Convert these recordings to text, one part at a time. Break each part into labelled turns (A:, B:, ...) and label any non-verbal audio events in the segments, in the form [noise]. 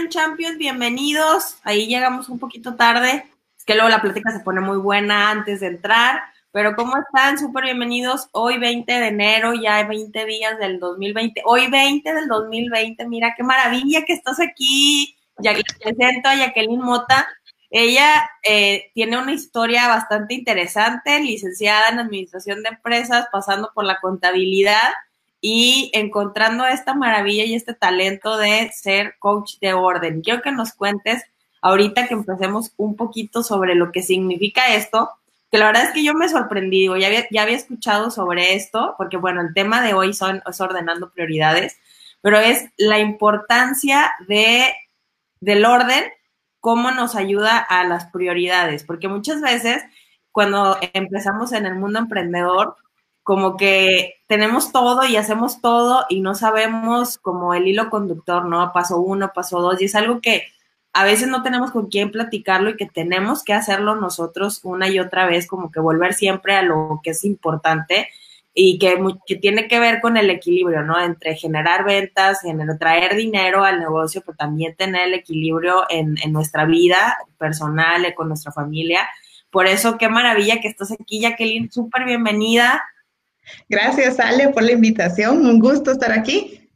A: Hola, ¿cómo están, Champions? Bienvenidos. Ahí llegamos un poquito tarde. Es que luego la plática se pone muy buena antes de entrar. Pero ¿cómo están? Súper bienvenidos. Hoy 20 de enero, ya hay 20 días del 2020. Hoy 20 del 2020. Mira qué maravilla que estás aquí. Ya que presento a Jacqueline Mota. Ella eh, tiene una historia bastante interesante, licenciada en Administración de Empresas, pasando por la contabilidad y encontrando esta maravilla y este talento de ser coach de orden. Quiero que nos cuentes ahorita que empecemos un poquito sobre lo que significa esto, que la verdad es que yo me sorprendí, había, ya había escuchado sobre esto, porque bueno, el tema de hoy son, es ordenando prioridades, pero es la importancia de, del orden, cómo nos ayuda a las prioridades, porque muchas veces cuando empezamos en el mundo emprendedor, como que tenemos todo y hacemos todo y no sabemos como el hilo conductor, ¿no? Paso uno, paso dos, y es algo que a veces no tenemos con quién platicarlo y que tenemos que hacerlo nosotros una y otra vez, como que volver siempre a lo que es importante y que, que tiene que ver con el equilibrio, ¿no? Entre generar ventas, en traer dinero al negocio, pero también tener el equilibrio en, en nuestra vida personal, y con nuestra familia. Por eso, qué maravilla que estás aquí, Jacqueline, súper bienvenida.
B: Gracias, Ale, por la invitación. Un gusto estar aquí.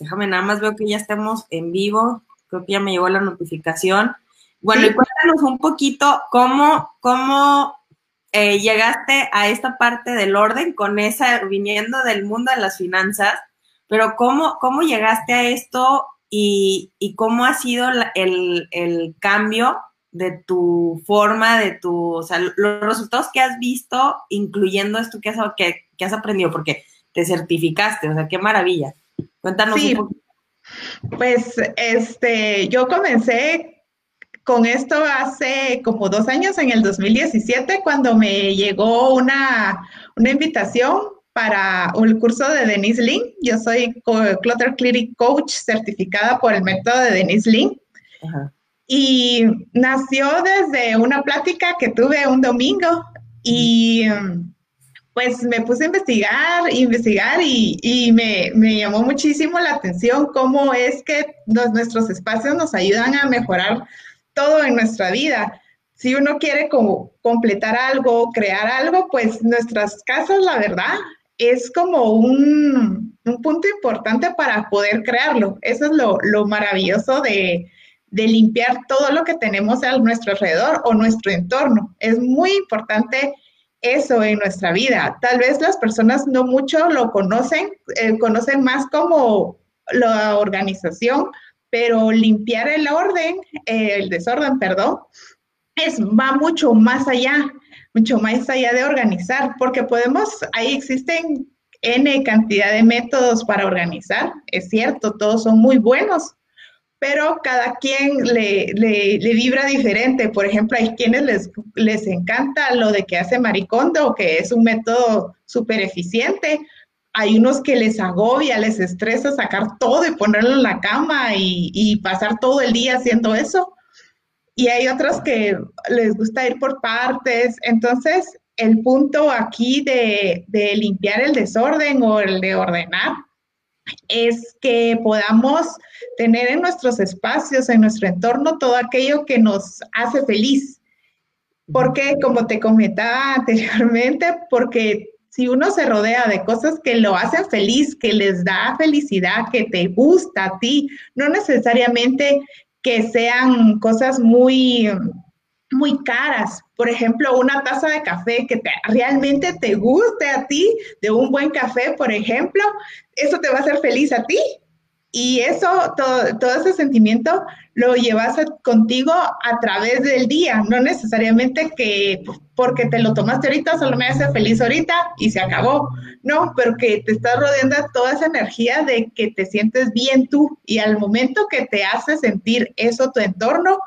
A: Déjame, nada más veo que ya estamos en vivo. Creo que ya me llegó la notificación. Bueno, y cuéntanos un poquito cómo, cómo eh, llegaste a esta parte del orden con esa, viniendo del mundo de las finanzas, pero cómo, cómo llegaste a esto y, y cómo ha sido el, el cambio de tu forma, de tu, o sea, los resultados que has visto, incluyendo esto que has, que, que has aprendido, porque te certificaste, o sea, qué maravilla. Cuéntanos un poquito.
B: Pues, este, yo comencé con esto hace como dos años, en el 2017, cuando me llegó una, una invitación para el curso de Denise Lin. Yo soy Clutter Clearing Coach certificada por el método de Denise Lin. Ajá. Y nació desde una plática que tuve un domingo y pues me puse a investigar, investigar y, me, llamó muchísimo la atención cómo es que nuestros espacios nos ayudan a mejorar todo en nuestra vida. Si uno quiere como completar algo, crear algo, pues nuestras casas, la verdad, es como un, punto importante para poder crearlo. Eso es lo, lo maravilloso de, de limpiar todo lo que tenemos a nuestro alrededor o nuestro entorno. Es muy importante eso en nuestra vida. Tal vez las personas no mucho lo conocen, eh, conocen más como la organización, pero limpiar el orden, el desorden, perdón, es, va mucho más allá, mucho más allá de organizar, porque podemos, ahí existen N cantidad de métodos para organizar, es cierto, todos son muy buenos, pero cada quien le, vibra diferente. Por ejemplo, hay quienes les, les encanta lo de que hace Maricondo, que es un método súper eficiente. Hay unos que les agobia, les estresa sacar todo y ponerlo en la cama y, pasar todo el día haciendo eso. Y hay otros que les gusta ir por partes. Entonces, el punto aquí de, de limpiar el desorden o el de ordenar es que podamos tener en nuestros espacios, en nuestro entorno, todo aquello que nos hace feliz. Porque, como te comentaba [laughs] anteriormente, porque si uno se rodea de cosas que lo hacen feliz, que les da felicidad, que te gusta a ti, no necesariamente que sean cosas muy muy caras. Por ejemplo, una taza de café que realmente te guste a ti, de un buen café, por ejemplo, eso te va a hacer feliz a ti. Y eso, todo, todo ese sentimiento lo llevas contigo a través del día, no necesariamente que porque te lo tomaste ahorita solo me hace feliz ahorita y se acabó. No, pero que te estás rodeando toda esa energía de que te sientes bien tú y al momento que te hace sentir eso tu entorno,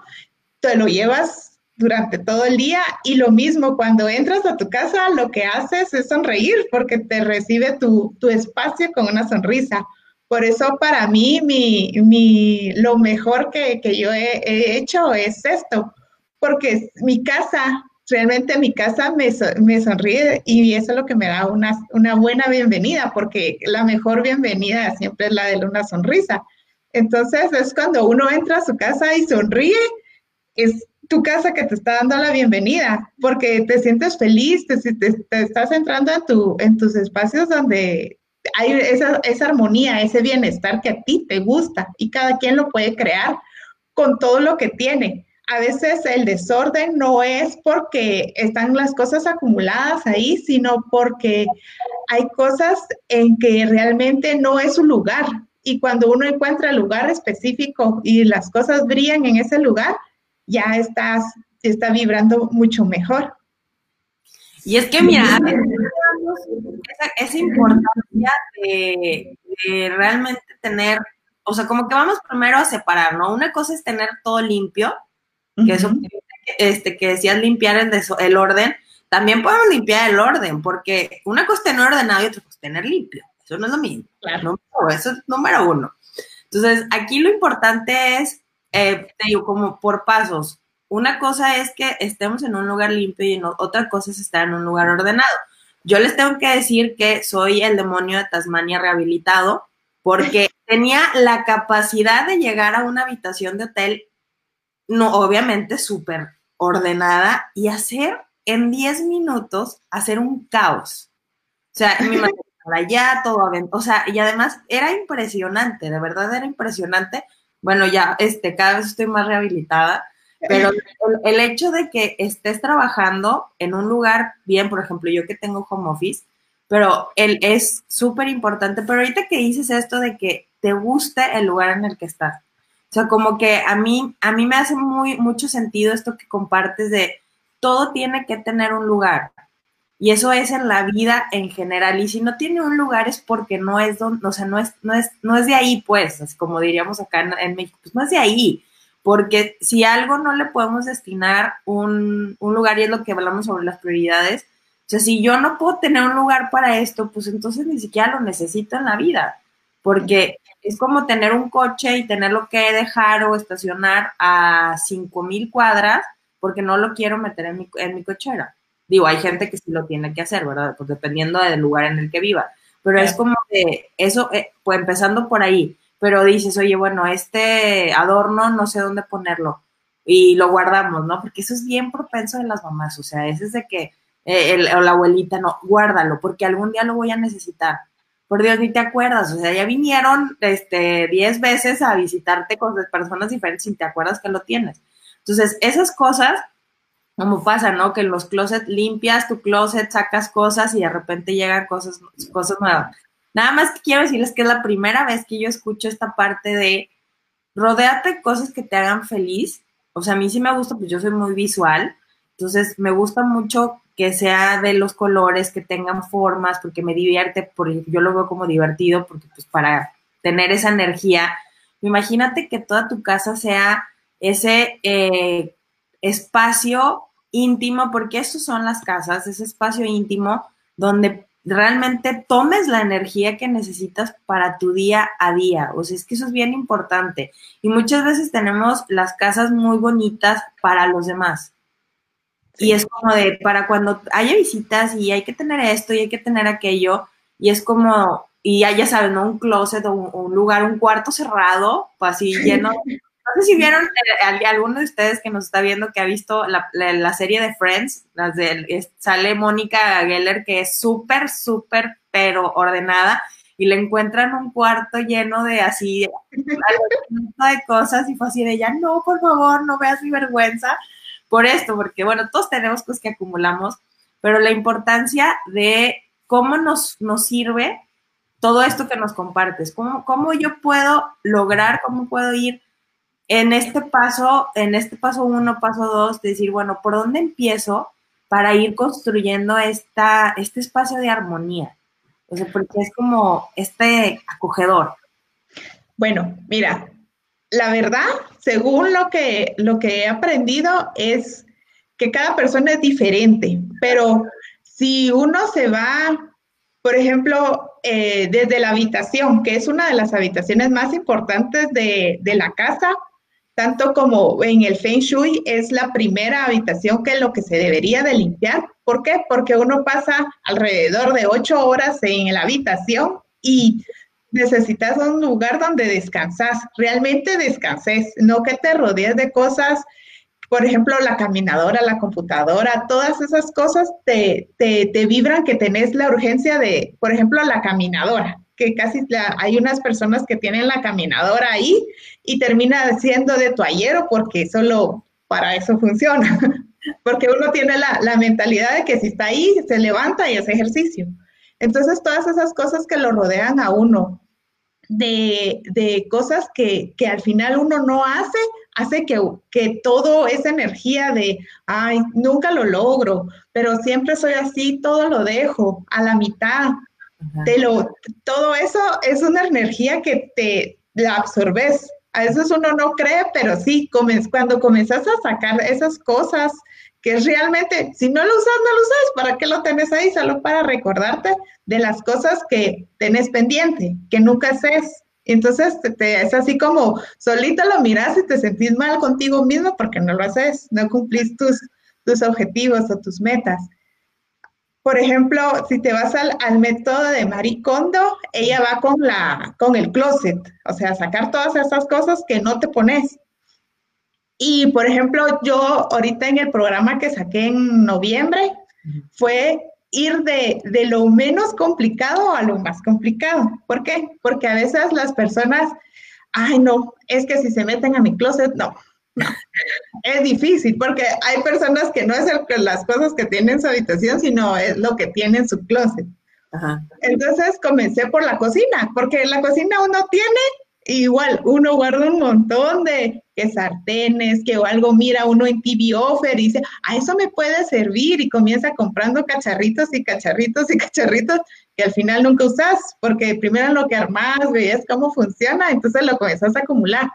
B: te lo llevas durante todo el día y lo mismo cuando entras a tu casa lo que haces es sonreír porque te recibe tu, espacio con una sonrisa. Por eso para mí mi, mi lo mejor que, yo he, hecho es esto, porque mi casa, realmente mi casa me, me, sonríe y eso es lo que me da una, una buena bienvenida, porque la mejor bienvenida siempre es la de una sonrisa. Entonces es cuando uno entra a su casa y sonríe, es tu casa que te está dando la bienvenida, porque te sientes feliz, te, estás entrando en, tu, en tus espacios donde hay esa, esa armonía, ese bienestar que a ti te gusta y cada quien lo puede crear con todo lo que tiene. A veces el desorden no es porque están las cosas acumuladas ahí, sino porque hay cosas en que realmente no es un lugar. Y cuando uno encuentra lugar específico y las cosas brillan en ese lugar, ya estás, está vibrando mucho mejor.
A: Y es que, mira, esa, esa importancia de, realmente tener, o sea, como que vamos primero a separar, ¿no? Una cosa es tener todo limpio, que eso este, que decías limpiar el, el orden, también podemos limpiar el orden, porque una cosa es tener ordenado y otra cosa es tener limpio. Eso no es lo mismo. Claro. eso es número uno. Entonces, aquí lo importante es, eh, te digo, como por pasos. Una cosa es que estemos en un lugar limpio y otra cosa es estar en un lugar ordenado. Yo les tengo que decir que soy el demonio de Tasmania rehabilitado porque [laughs] tenía la capacidad de llegar a una habitación de hotel, no, obviamente súper ordenada, y hacer en 10 minutos, hacer un caos. O sea, mi madre allá, todo, o sea, y además era impresionante, de verdad era impresionante. Bueno, ya, este, cada vez estoy más rehabilitada, pero [laughs] el, hecho de que estés trabajando en un lugar bien, por ejemplo, yo que tengo home office, pero él es súper importante. Pero ahorita que dices esto de que te guste el lugar en el que estás, o sea, como que a mí, a mí me hace muy, mucho sentido esto que compartes de todo tiene que tener un lugar. Y eso es en la vida en general. Y si no tiene un lugar es porque no es donde, o sea, no es, no es, no es de ahí, pues, como diríamos acá en, México, pues no es de ahí porque si algo no le podemos destinar un, lugar, y es lo que hablamos sobre las prioridades, o sea, si yo no puedo tener un lugar para esto, pues entonces ni siquiera lo necesito en la vida, porque es como tener un coche y tenerlo que dejar o estacionar a 5000 cuadras porque no lo quiero meter en mi, en mi cochera. Digo, hay gente que sí lo tiene que hacer, ¿verdad? Pues dependiendo del lugar en el que viva. Pero es como que eso, eh, pues empezando por ahí, pero dices, oye, bueno, este adorno no sé dónde ponerlo y lo guardamos, ¿no? Porque eso es bien propenso de las mamás, o sea, ese es de que eh, la abuelita, no, guárdalo, porque algún día lo voy a necesitar. Por Dios, ni te acuerdas, o sea, ya vinieron este, 10 veces a visitarte con personas diferentes y te acuerdas que lo tienes. Entonces, esas cosas, como pasa, ¿no? Que en los closets limpias tu closet, sacas cosas y de repente llegan cosas, cosas nuevas. Nada más que quiero decirles que es la primera vez que yo escucho esta parte de rodearte de cosas que te hagan feliz. O sea, a mí sí me gusta, pues yo soy muy visual. Entonces, me gusta mucho que sea de los colores, que tengan formas, porque me divierte, porque yo lo veo como divertido, porque pues para tener esa energía, imagínate que toda tu casa sea ese eh, espacio íntimo, porque eso son las casas, ese espacio íntimo donde realmente tomes la energía que necesitas para tu día a día. O sea, es que eso es bien importante. Y muchas veces tenemos las casas muy bonitas para los demás. Y es como de, para cuando haya visitas y hay que tener esto y hay que tener aquello, y es como, y ya, ya saben, ¿no? Un closet o un, lugar, un cuarto cerrado, pues así lleno no sé si vieron eh, alguno de ustedes que nos está viendo que ha visto la, serie de Friends, las de, sale Mónica Geller, que es súper, súper, pero ordenada, y le encuentran un cuarto lleno de así, [laughs] de cosas, y fue así de ya, no, por favor, no veas mi vergüenza por esto, porque bueno, todos tenemos cosas que acumulamos, pero la importancia de cómo nos, nos sirve todo esto que nos compartes, cómo, cómo yo puedo lograr, cómo puedo ir en este paso, en este paso uno, paso dos, decir, bueno, ¿por dónde empiezo para ir construyendo esta, este espacio de armonía? O sea, porque es como este acogedor.
B: Bueno, mira, la verdad, según lo que, lo que he aprendido, es que cada persona es diferente, pero si uno se va, por ejemplo, eh, desde la habitación, que es una de las habitaciones más importantes de, de la casa, tanto como en el Feng Shui es la primera habitación que es lo que se debería de limpiar. ¿Por qué? Porque uno pasa alrededor de ocho horas en la habitación y necesitas un lugar donde descansas, realmente descanses, no que te rodees de cosas, por ejemplo, la caminadora, la computadora, todas esas cosas te, te, vibran que tenés la urgencia de, por ejemplo, la caminadora, que casi hay unas personas que tienen la caminadora ahí y termina siendo de toallero porque solo para eso funciona, [laughs] porque uno tiene la, mentalidad de que si está ahí, se levanta y hace ejercicio. Entonces, todas esas cosas que lo rodean a uno, de, cosas que, al final uno no hace, hace que, que todo esa energía de, ay, nunca lo logro, pero siempre soy así, todo lo dejo a la mitad. Te lo, todo eso es una energía que te la absorbes. A veces uno no cree, pero sí, cuando comenzas a sacar esas cosas que realmente, si no lo usas, no lo usas, ¿para qué lo tenés ahí? Solo para recordarte de las cosas que tenés pendiente, que nunca haces. Entonces te, es así como solito lo miras y te sentís mal contigo mismo porque no lo haces, no cumplís tus, tus objetivos o tus metas. Por ejemplo, si te vas al, al, método de Marie Kondo, ella va con, la, con el closet, o sea, sacar todas esas cosas que no te pones. Y por ejemplo, yo ahorita en el programa que saqué en noviembre fue ir de, de, lo menos complicado a lo más complicado. ¿Por qué? Porque a veces las personas, ay no, es que si se meten a mi closet, no. Es difícil porque hay personas que no es el, las cosas que tienen en su habitación, sino es lo que tiene en su closet. Ajá. Entonces comencé por la cocina, porque en la cocina uno tiene igual, uno guarda un montón de que sartenes, que algo mira uno en TV Offer y dice, a eso me puede servir y comienza comprando cacharritos y cacharritos y cacharritos que al final nunca usas, porque primero lo que armas, veías cómo funciona, entonces lo comienzas a acumular.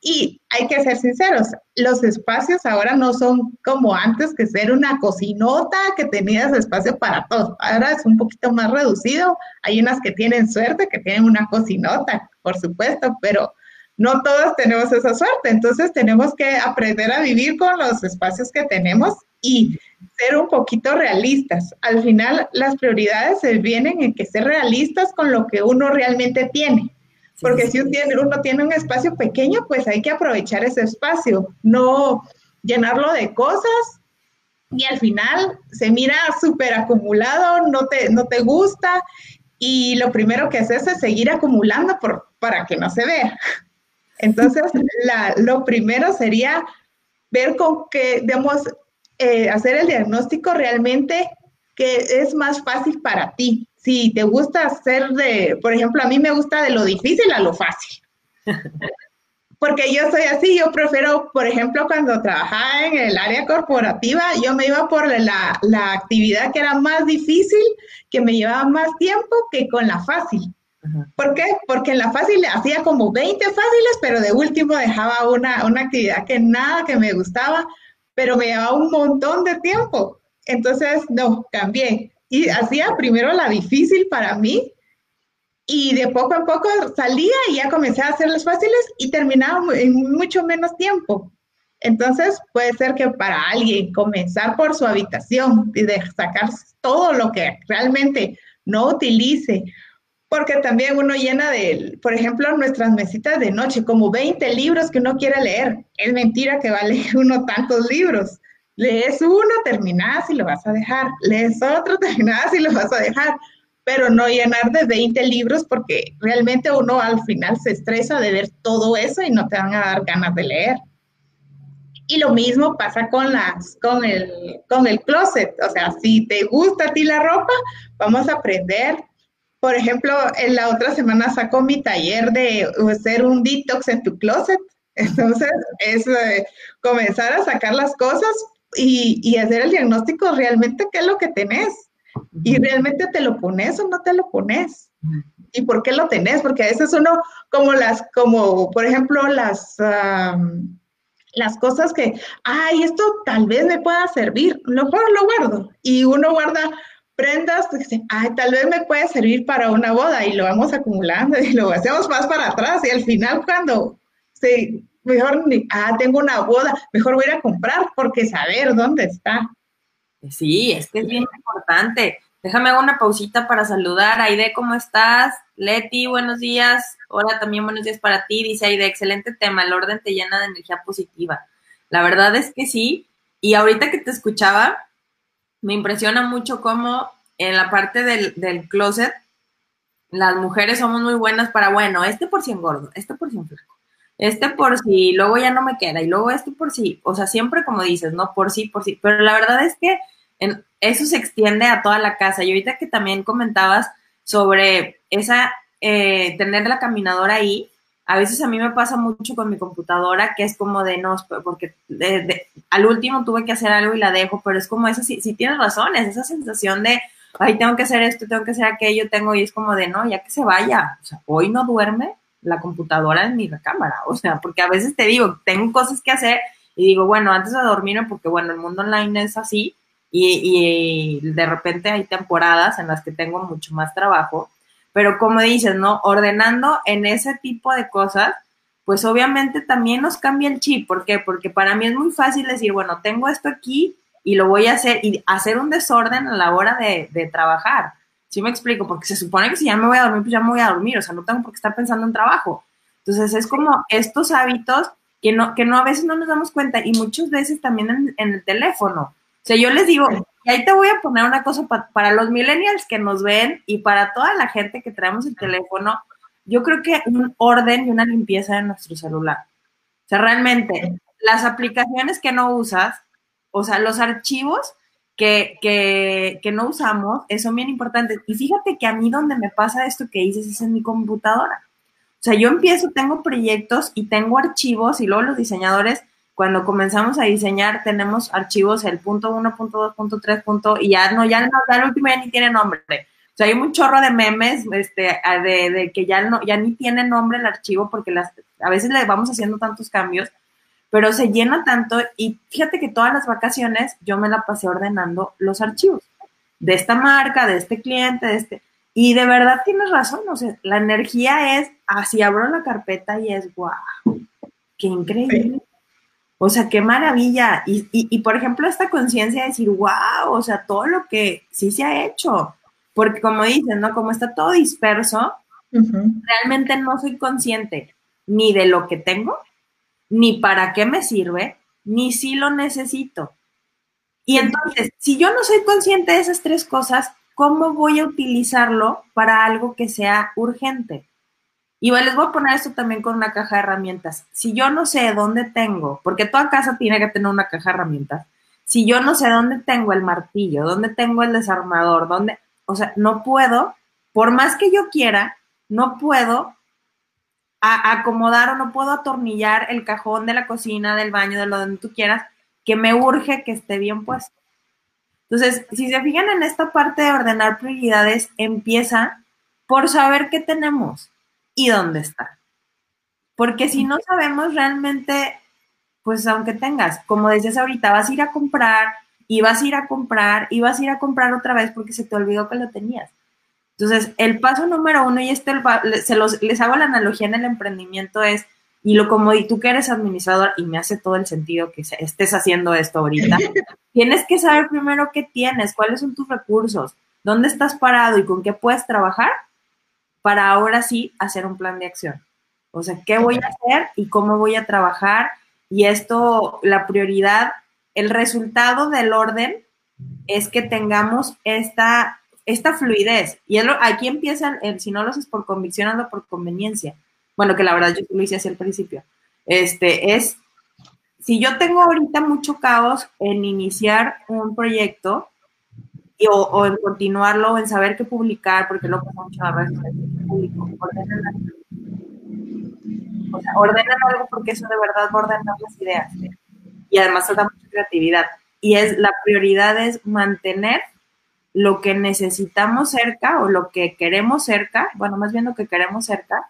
B: Y hay que ser sinceros, los espacios ahora no son como antes que ser una cocinota que tenías espacio para todo. Ahora es un poquito más reducido. Hay unas que tienen suerte, que tienen una cocinota, por supuesto, pero no todos tenemos esa suerte. Entonces tenemos que aprender a vivir con los espacios que tenemos y ser un poquito realistas. Al final las prioridades se vienen en que ser realistas con lo que uno realmente tiene porque si uno tiene, uno tiene un espacio pequeño, pues hay que aprovechar ese espacio, no llenarlo de cosas y al final se mira súper acumulado, no te, no te gusta y lo primero que haces es seguir acumulando por, para que no se vea. [laughs] Entonces, la, lo primero sería ver con qué, digamos, eh, hacer el diagnóstico realmente que es más fácil para ti si te gusta hacer de, por ejemplo, a mí me gusta de lo difícil a lo fácil. [laughs] Porque yo soy así, yo prefiero, por ejemplo, cuando trabajaba en el área corporativa, yo me iba por la, la actividad que era más difícil, que me llevaba más tiempo que con la fácil. ¿Por qué? Porque en la fácil hacía como 20 fáciles, pero de último dejaba una, una actividad que nada que me gustaba, pero me llevaba un montón de tiempo. Entonces, no, cambié y hacía primero la difícil para mí y de poco a poco salía y ya comencé a hacer las fáciles y terminaba en mucho menos tiempo. Entonces puede ser que para alguien comenzar por su habitación y de sacar todo lo que realmente no utilice, porque también uno llena de, por ejemplo, nuestras mesitas de noche, como 20 libros que uno quiere leer. Es mentira que va a [laughs] uno tantos libros. Lees uno, terminas y lo vas a dejar. Lees otro, [laughs] terminas y lo vas a dejar. Pero no llenar de 20 libros porque realmente uno al final se estresa de ver todo eso y no te van a dar ganas de leer. Y lo mismo pasa con, las, con, el, con el closet. O sea, si te gusta a ti la ropa, vamos a aprender. Por ejemplo, en la otra semana saco mi taller de hacer un detox en tu closet. [laughs] Entonces, es eh, comenzar a sacar las cosas y, hacer el diagnóstico realmente qué es lo que tenés. Y realmente te lo pones o no te lo pones. ¿Y por qué lo tenés? Porque a veces uno, como las, como por ejemplo, las, las cosas que, ay, esto tal vez me pueda servir, lo, lo guardo. Y uno guarda prendas, dice, ay, tal vez me puede servir para una boda y lo vamos acumulando y lo hacemos más para atrás y al final cuando se mejor, ah, tengo una boda, mejor voy a ir a comprar porque saber dónde está.
A: Sí, es que es bien importante. Déjame hago una pausita para saludar. Aide, ¿cómo estás? Leti, buenos días. Hola, también buenos días para ti. Dice Aide, excelente tema. El orden te llena de energía positiva. La verdad es que sí. Y ahorita que te escuchaba, me impresiona mucho cómo en la parte del, del closet, las mujeres somos muy buenas para, bueno, este por si engordo, este por si flaco, este por si luego ya no me queda y luego este por si, o sea, siempre como dices, ¿no? Por sí, por sí. Pero la verdad es que en, eso se extiende a toda la casa. Y ahorita que también comentabas sobre esa, eh, tener la caminadora ahí, a veces a mí me pasa mucho con mi computadora, que es como de no, porque al último tuve que hacer algo y la dejo, pero es como esa, si, si tienes razón, es esa sensación de, ay, tengo que hacer esto, tengo que hacer aquello, tengo, y es como de, no, ya que se vaya, o sea, hoy no duerme la computadora en mi recámara, o sea, porque a veces te digo, tengo cosas que hacer y digo, bueno, antes de dormir, porque bueno, el mundo online es así, y, de repente hay temporadas en las que tengo mucho más trabajo, pero como dices, ¿no? Ordenando en ese tipo de cosas, pues obviamente también nos cambia el chip. ¿Por qué? Porque para mí es muy fácil decir, bueno, tengo esto aquí y lo voy a hacer y hacer un desorden a la hora de, de trabajar. ¿Sí me explico? Porque se supone que si ya me voy a dormir, pues ya me voy a dormir, o sea, no tengo por qué estar pensando en trabajo. Entonces es como estos hábitos que no, que no a veces no nos damos cuenta y muchas veces también en, en el teléfono sea, yo les digo, y ahí te voy a poner una cosa para los millennials que nos ven y para toda la gente que traemos el teléfono, yo creo que un orden y una limpieza de nuestro celular. O sea, realmente, las aplicaciones que no usas, o sea, los archivos que, que, no usamos, son bien importantes. Y fíjate que a mí donde me pasa esto que dices es en mi computadora. O sea, yo empiezo, tengo proyectos y tengo archivos y luego los diseñadores cuando comenzamos a diseñar tenemos archivos el punto 1, punto 2, punto 3, punto, y ya no, ya no, ya el último ya ni tiene nombre. O sea, hay un chorro de memes este, de, de, que ya, no, ya ni tiene nombre el archivo porque las, a veces le vamos haciendo tantos cambios, pero se llena tanto y fíjate que todas las vacaciones yo me la pasé ordenando los archivos de esta marca, de este cliente, de este... Y de verdad tienes razón, o sea, la energía es, así abro la carpeta y es, wow, qué increíble. O sea, qué maravilla. Y, y, por ejemplo, esta conciencia de decir, wow, o sea, todo lo que sí se ha hecho. Porque como dicen, ¿no? Como está todo disperso, realmente no soy consciente ni de lo que tengo, ni para qué me sirve, ni si lo necesito. Y entonces, si yo no soy consciente de esas tres cosas, ¿cómo voy a utilizarlo para algo que sea urgente? Y les voy a poner esto también con una caja de herramientas. Si yo no sé dónde tengo, porque toda casa tiene que tener una caja de herramientas, si yo no sé dónde tengo el martillo, dónde tengo el desarmador, dónde, o sea, no puedo, por más que yo quiera, no puedo acomodar o no puedo atornillar el cajón de la cocina, del baño, de lo donde tú quieras, que me urge que esté bien puesto. Entonces, si se fijan en esta parte de ordenar prioridades, empieza por saber qué tenemos y dónde está. Porque si no sabemos realmente, pues aunque tengas, como decías ahorita, vas a ir a comprar y vas a ir a comprar y vas a ir a comprar otra vez porque se te olvidó que lo tenías. Entonces, el paso número uno, y este se los, les hago la analogía en el emprendimiento, es, y lo como y tú que eres administrador, y me hace todo el sentido que estés haciendo esto ahorita, [laughs] tienes que saber primero qué tienes, cuáles son tus recursos, dónde estás parado y con qué puedes trabajar para ahora sí hacer un plan de acción. O sea, ¿qué voy a hacer y cómo voy a trabajar? Y esto, la prioridad, el resultado del orden es que tengamos esta, esta fluidez. Y aquí empiezan, si no lo haces por convicción, hazlo por conveniencia. Bueno, que la verdad yo lo hice hacia el principio. Este, es, si yo tengo ahorita mucho caos en iniciar un proyecto, o, en continuarlo, o en saber qué publicar, porque lo pasa mucho a redes público. O sea, ordenan algo porque eso de verdad va a ordenar las ideas. Y además da mucha creatividad. Y es la prioridad es mantener lo que necesitamos cerca o lo que queremos cerca, bueno, más bien lo que queremos cerca,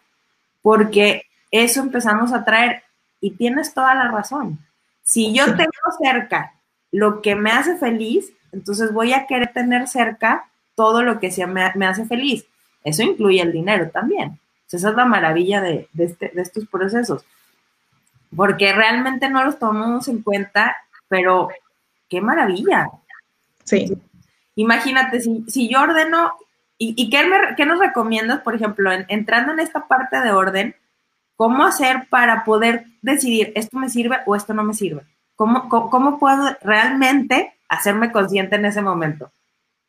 A: porque eso empezamos a traer. Y tienes toda la razón. Si yo tengo cerca lo que me hace feliz, entonces voy a querer tener cerca todo lo que sea, me, hace feliz. Eso incluye el dinero también. esa es la maravilla de, este, de estos procesos. Porque realmente no los tomamos en cuenta, pero qué maravilla.
B: Sí.
A: Imagínate, si, si yo ordeno, ¿y, y qué, me, qué, nos recomiendas, por ejemplo, en, entrando en esta parte de orden, cómo hacer para poder decidir esto me sirve o esto no me sirve? ¿Cómo, cómo, cómo puedo realmente hacerme consciente en ese momento?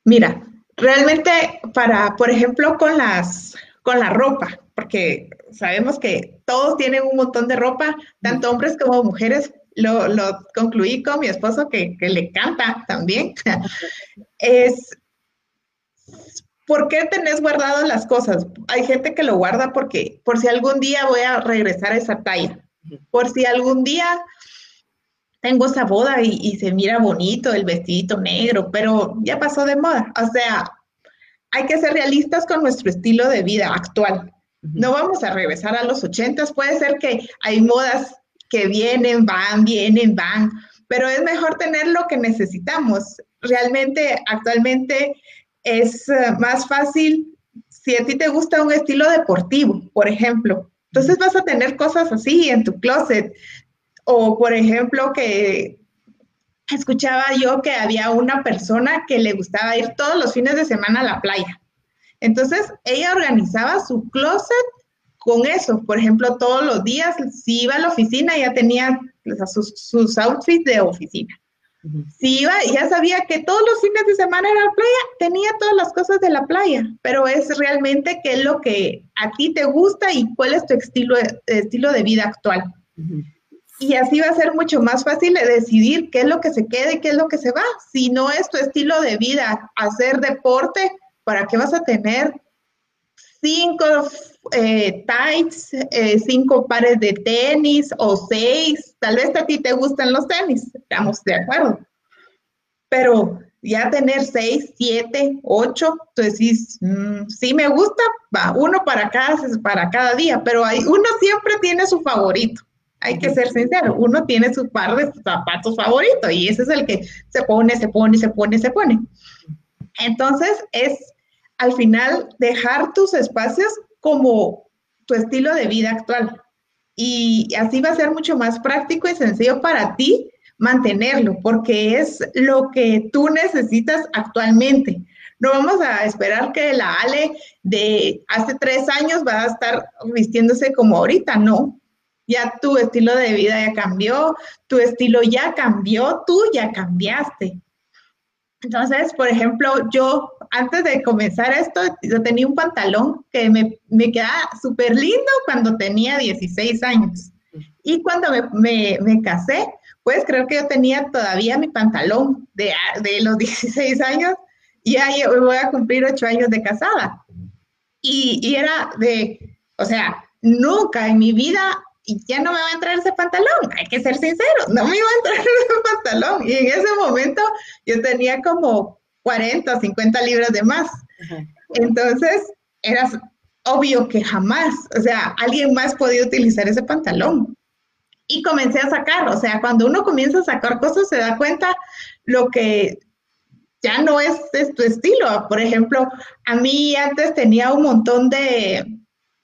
B: Mira, realmente para, por ejemplo, con las, con la ropa, porque sabemos que todos tienen un montón de ropa, tanto hombres como mujeres. Lo, lo concluí con mi esposo que, que le canta también. Es, ¿por qué tenés guardado las cosas? Hay gente que lo guarda porque, por si algún día voy a regresar a esa talla, por si algún día tengo esa boda y, y, se mira bonito el vestidito negro, pero ya pasó de moda. O sea, hay que ser realistas con nuestro estilo de vida actual. No vamos a regresar a los ochentas. Puede ser que hay modas que vienen, van, vienen, van, pero es mejor tener lo que necesitamos. Realmente, actualmente es uh, más fácil si a ti te gusta un estilo deportivo, por ejemplo. Entonces vas a tener cosas así en tu closet. O, por ejemplo, que escuchaba yo que había una persona que le gustaba ir todos los fines de semana a la playa. Entonces, ella organizaba su closet con eso. Por ejemplo, todos los días, si iba a la oficina, ya tenía sus, sus outfits de oficina. Uh -huh. Si iba, ya sabía que todos los fines de semana era la playa, tenía todas las cosas de la playa, pero es realmente qué es lo que a ti te gusta y cuál es tu estilo, estilo de vida actual. Uh -huh. Y así va a ser mucho más fácil de decidir qué es lo que se queda y qué es lo que se va. Si no es tu estilo de vida, hacer deporte, ¿para qué vas a tener cinco eh, tights, eh, cinco pares de tenis o seis? Tal vez a ti te gustan los tenis, estamos de acuerdo. Pero ya tener seis, siete, ocho, tú decís, mmm, sí me gusta, va, uno para cada, para cada día, pero hay, uno siempre tiene su favorito. Hay que ser sincero, uno tiene su par de zapatos favorito y ese es el que se pone, se pone, se pone, se pone. Entonces es al final dejar tus espacios como tu estilo de vida actual. Y así va a ser mucho más práctico y sencillo para ti mantenerlo, porque es lo que tú necesitas actualmente. No vamos a esperar que la Ale de hace tres años va a estar vistiéndose como ahorita, no. Ya tu estilo de vida ya cambió, tu estilo ya cambió, tú ya cambiaste. Entonces, por ejemplo, yo antes de comenzar esto, yo tenía un pantalón que me, me quedaba súper lindo cuando tenía 16 años. Y cuando me, me, me, casé, pues creo que yo tenía todavía mi pantalón de, de los [laughs] 16 años y ya voy a cumplir 8 años de casada. Y, y era de, o sea, nunca en mi vida ya no me va a entrar ese pantalón, hay que ser sincero, no me iba a entrar [laughs] ese pantalón. Y en ese momento yo tenía como 40 o 50 libras de más. Ajá. Entonces, era obvio que jamás, o sea, alguien más podía utilizar ese pantalón. Y comencé a sacar, o sea, cuando uno comienza a sacar cosas se da cuenta lo que ya no es, es tu estilo. Por ejemplo, a mí antes tenía un montón de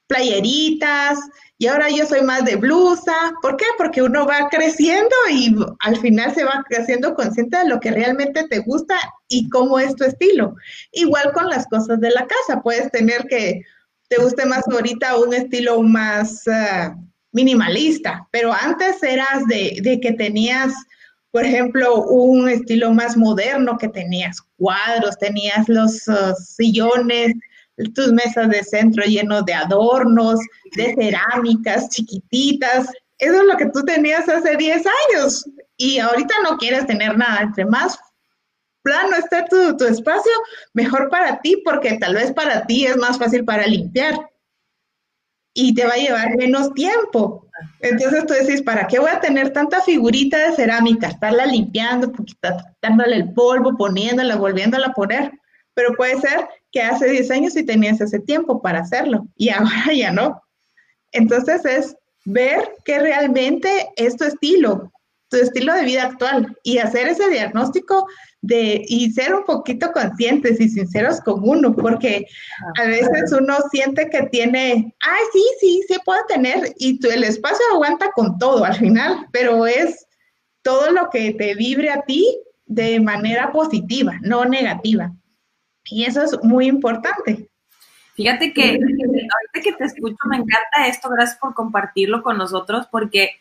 B: playeritas, y ahora yo soy más de blusa. ¿Por qué? Porque uno va creciendo y al final se va haciendo consciente de lo que realmente te gusta y cómo es tu estilo. Igual con las cosas de la casa, puedes tener que te guste más ahorita un estilo más uh, minimalista, pero antes eras de, de que tenías, por ejemplo, un estilo más moderno, que tenías cuadros, tenías los uh, sillones tus mesas de centro llenos de adornos, de cerámicas chiquititas. Eso es lo que tú tenías hace 10 años y ahorita no quieres tener nada. Entre más plano esté tu, tu espacio, mejor para ti porque tal vez para ti es más fácil para limpiar y te va a llevar menos tiempo. Entonces tú decís, ¿para qué voy a tener tanta figurita de cerámica? Estarla limpiando, dándole el polvo, poniéndola, volviéndola a poner. Pero puede ser que hace 10 años sí tenías ese tiempo para hacerlo y [laughs] ahora ya no. Entonces es ver qué realmente es tu estilo, tu estilo de vida actual y hacer ese diagnóstico de y ser un poquito conscientes y sinceros con uno, porque a veces uno siente que tiene, ay, sí, sí, sí puedo tener y tu, el espacio aguanta con todo al final, pero es todo lo que te vibre a ti de manera positiva, no negativa. Y eso es muy importante.
A: Fíjate que ahorita que te escucho me encanta esto, gracias por compartirlo con nosotros, porque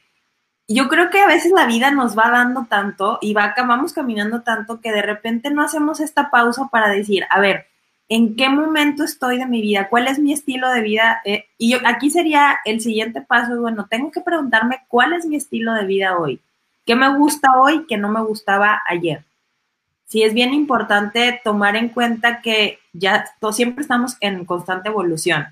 A: yo creo que a veces la vida nos va dando tanto y va, vamos caminando tanto que de repente no hacemos esta pausa para decir, a ver, ¿en qué momento estoy de mi vida? ¿Cuál es mi estilo de vida? Eh, y yo, aquí sería el siguiente paso, bueno, tengo que preguntarme cuál es mi estilo de vida hoy. ¿Qué me gusta hoy que no me gustaba ayer? Sí, es bien importante tomar en cuenta que ya siempre estamos en constante evolución.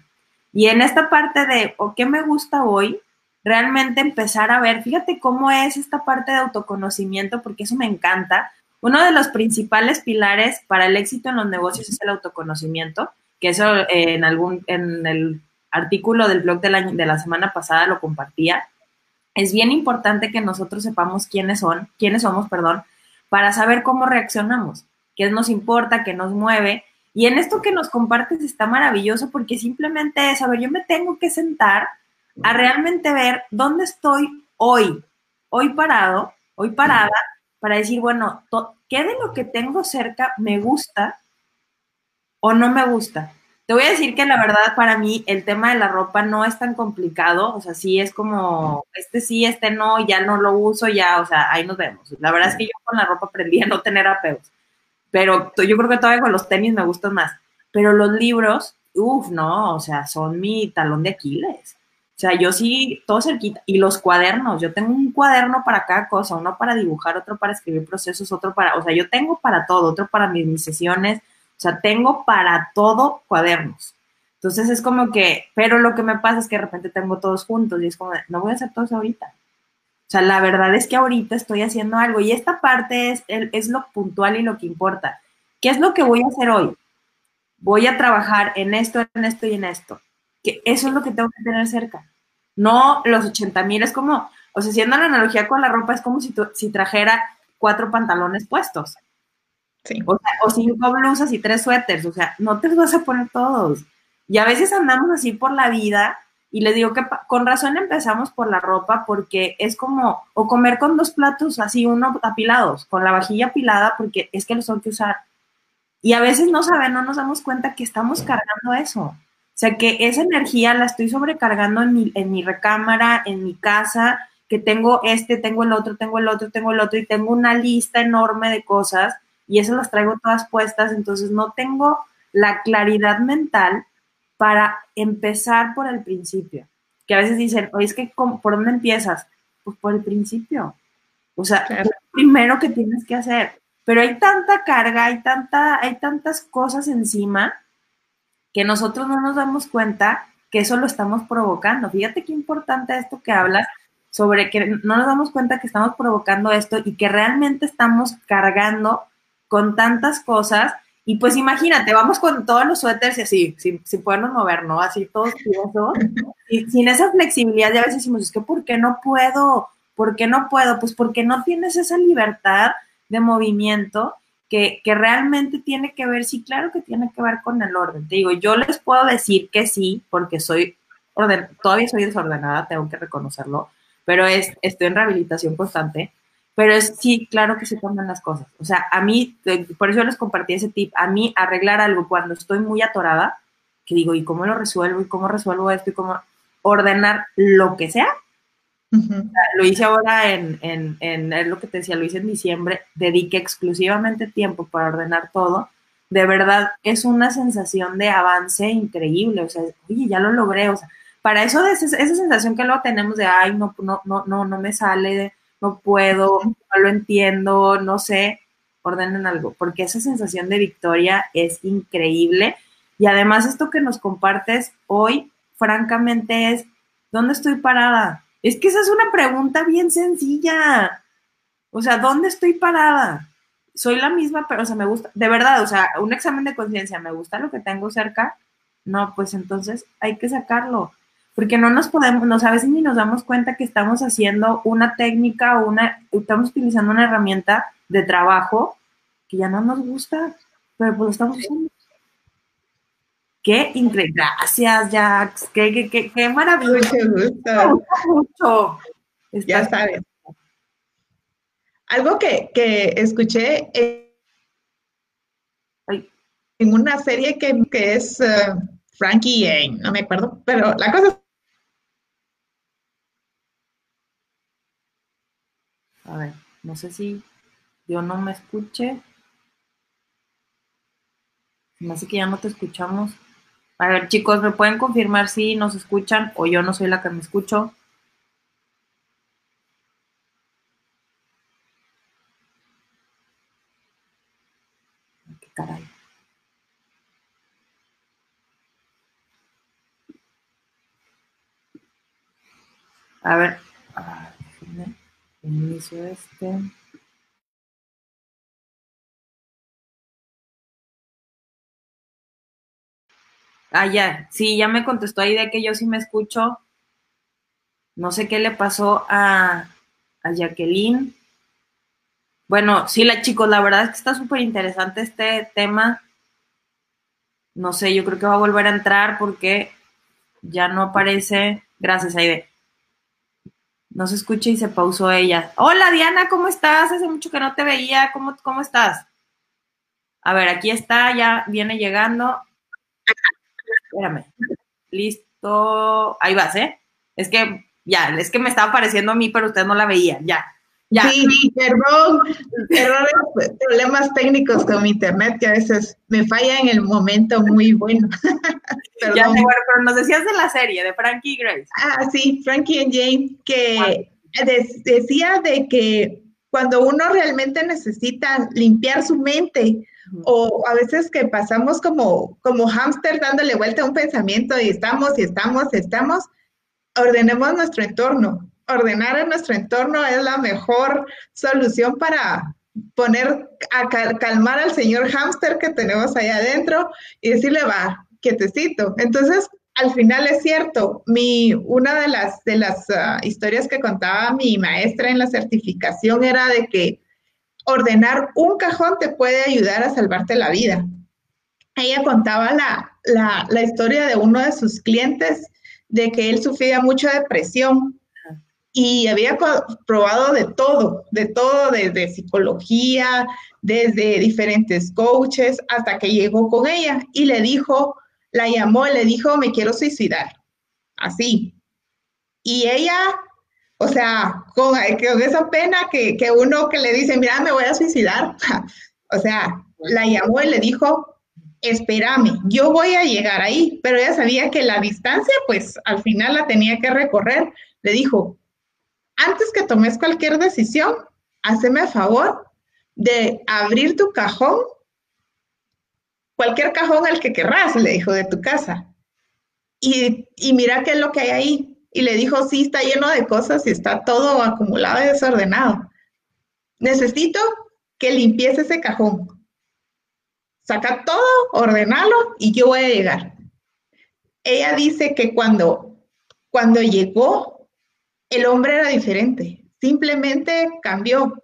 A: Y en esta parte de, ¿o qué me gusta hoy? Realmente empezar a ver, fíjate cómo es esta parte de autoconocimiento, porque eso me encanta. Uno de los principales pilares para el éxito en los negocios es el autoconocimiento, que eso eh, en algún, en el artículo del blog de la, de la semana pasada lo compartía. Es bien importante que nosotros sepamos quiénes son, quiénes somos, perdón, para saber cómo reaccionamos, qué nos importa, qué nos mueve. Y en esto que nos compartes está maravilloso porque simplemente es, a ver, yo me tengo que sentar a realmente ver dónde estoy hoy, hoy parado, hoy parada, para decir, bueno, ¿qué de lo que tengo cerca me gusta o no me gusta? Te voy a decir que la verdad para mí el tema de la ropa no es tan complicado, o sea, sí es como, este sí, este no, ya no lo uso, ya, o sea, ahí nos vemos. La verdad es que yo con la ropa aprendí a no tener apegos, pero yo creo que todavía con los tenis me gustan más, pero los libros, uff, no, o sea, son mi talón de Aquiles. O sea, yo sí, todo cerquita. Y los cuadernos, yo tengo un cuaderno para cada cosa, uno para dibujar, otro para escribir procesos, otro para, o sea, yo tengo para todo, otro para mis, mis sesiones, sea, tengo para todo cuadernos. Entonces es como que, pero lo que me pasa es que de repente tengo todos juntos y es como, no voy a hacer todo eso ahorita. O sea, la verdad es que ahorita estoy haciendo algo y esta parte es, es lo puntual y lo que importa. ¿Qué es lo que voy a hacer hoy? Voy a trabajar en esto, en esto y en esto. Que eso es lo que tengo que tener cerca. No los 80 mil, es como, o sea, siendo la analogía con la ropa, es como si, si trajera cuatro pantalones puestos. O, cinco blusas y tres suéteres, o sea, no te los vas a poner todos. Y a veces andamos así por la vida y les digo que con razón empezamos por la ropa porque es como, o comer con dos platos así, uno apilados, con la vajilla apilada porque es que los tengo que usar. Y a veces no saben, no nos damos cuenta que estamos cargando eso. O sea, que esa energía la estoy sobrecargando en mi, en mi recámara, en mi casa, que tengo este, tengo el otro, tengo el otro, tengo el otro, y tengo una lista enorme de cosas y eso las traigo todas puestas, entonces no tengo la claridad mental para empezar por el principio. Que a veces dicen, oye, es que ¿por dónde empiezas? Pues por el principio. O sea, lo primero que tienes que hacer. Pero hay tanta carga, hay, tanta, hay tantas cosas encima que nosotros no nos damos cuenta que eso lo estamos provocando. Fíjate qué importante esto que hablas sobre que no nos damos cuenta que estamos provocando esto y que realmente estamos cargando con tantas cosas. Y pues imagínate, vamos con todos los suéteres y así, sin, sin podernos mover, ¿no? Así todos Y sin esa flexibilidad, ya a veces decimos, es que ¿por qué no puedo? ¿Por qué no puedo? Pues porque no tienes esa libertad de movimiento que, que, realmente tiene que ver, sí, claro que tiene que ver con el orden. Te digo, yo les puedo decir que sí, porque soy, orden, todavía soy desordenada, tengo que reconocerlo, pero es, estoy en rehabilitación constante pero es, sí, claro que se toman las cosas. O sea, a mí, por eso les compartí ese tip, a mí arreglar algo cuando estoy muy atorada, que digo, ¿y cómo lo resuelvo? ¿Y cómo resuelvo esto? ¿Y cómo ordenar lo que sea? lo hice ahora en, en, en, es lo que te decía, lo hice en diciembre, dediqué exclusivamente tiempo para ordenar todo. De verdad, es una sensación de avance increíble. O sea, oye, ya lo logré. O sea, para eso, esa, esa sensación que luego tenemos de, ay, no, no, no, no, no me sale, de, no puedo, no lo entiendo, no sé, ordenen algo, porque esa sensación de victoria es increíble. Y además esto que nos compartes hoy, francamente, es, ¿dónde estoy parada? Es que esa es una pregunta bien sencilla. O sea, ¿dónde estoy parada? Soy la misma, pero o sea, me gusta, de verdad, o sea, un examen de conciencia, ¿me gusta lo que tengo cerca? No, pues entonces hay que sacarlo porque no nos podemos, no, a veces ni nos damos cuenta que estamos haciendo una técnica o una, estamos utilizando una herramienta de trabajo que ya no nos gusta, pero pues lo estamos usando. Qué increíble. Gracias, Jax. Qué, qué, qué, qué maravilloso.
B: Mucho gusto. Mucho. Ya sabes. algo que, escuché en, una serie que, es uh, Frankie, no me acuerdo, pero la cosa
A: A ver, no sé si yo no me escuche. Me hace que ya no te escuchamos. A ver, chicos, ¿me pueden confirmar si nos escuchan o yo no soy la que me escucho? Qué caray. A ver, inicio este. Ah, ya, sí, ya me contestó ahí que yo sí me escucho. No sé qué le pasó a, a Jacqueline. Bueno, sí, la chicos, la verdad es que está súper interesante este tema. No sé, yo creo que va a volver a entrar porque ya no aparece. Gracias, Aide. No se escucha y se pausó ella. Hola Diana, ¿cómo estás? Hace mucho que no te veía. ¿Cómo, cómo estás? A ver, aquí está, ya viene llegando. Espérame. Listo. Ahí vas, ¿eh? Es que ya, es que me estaba apareciendo a mí, pero usted no la veía. Ya. Ya.
B: Sí, perdón, errores, problemas técnicos con mi internet que a veces me falla en el momento muy bueno. [laughs]
A: ya, bueno, pero nos decías de la serie, de Frankie y Grace.
B: Ah, sí, Frankie y Jane, que decía de que cuando uno realmente necesita limpiar su mente, o a veces que pasamos como, como hámster dándole vuelta a un pensamiento y estamos y estamos y estamos, ordenemos nuestro entorno ordenar en nuestro entorno es la mejor solución para poner a calmar al señor hámster que tenemos allá adentro y decirle, va, quietecito. Entonces, al final es cierto, mi, una de las, de las ah, historias que contaba mi maestra en la certificación era de que ordenar un cajón te puede ayudar a salvarte la vida. Ella contaba la, la, la historia de uno de sus clientes de que él sufría mucha depresión y había probado de todo, de todo, desde psicología, desde diferentes coaches, hasta que llegó con ella y le dijo, la llamó le dijo, me quiero suicidar. Así. Y ella, o sea, con, esa pena que, que uno que le dice, mira, me voy a suicidar, [laughs] o sea, la llamó y le dijo, espérame, yo voy a llegar ahí, pero ella sabía que la distancia, pues al final la tenía que recorrer. Le dijo, antes que tomes cualquier decisión, haceme a favor de abrir tu cajón, cualquier cajón al que querrás, le dijo, de tu casa. Y, mira qué es lo que hay ahí. Y le dijo, sí, está lleno de cosas y está todo acumulado y desordenado. Necesito que limpies ese cajón. Saca todo, ordenalo y yo voy a llegar. Ella dice que cuando, cuando llegó el hombre era diferente, simplemente cambió,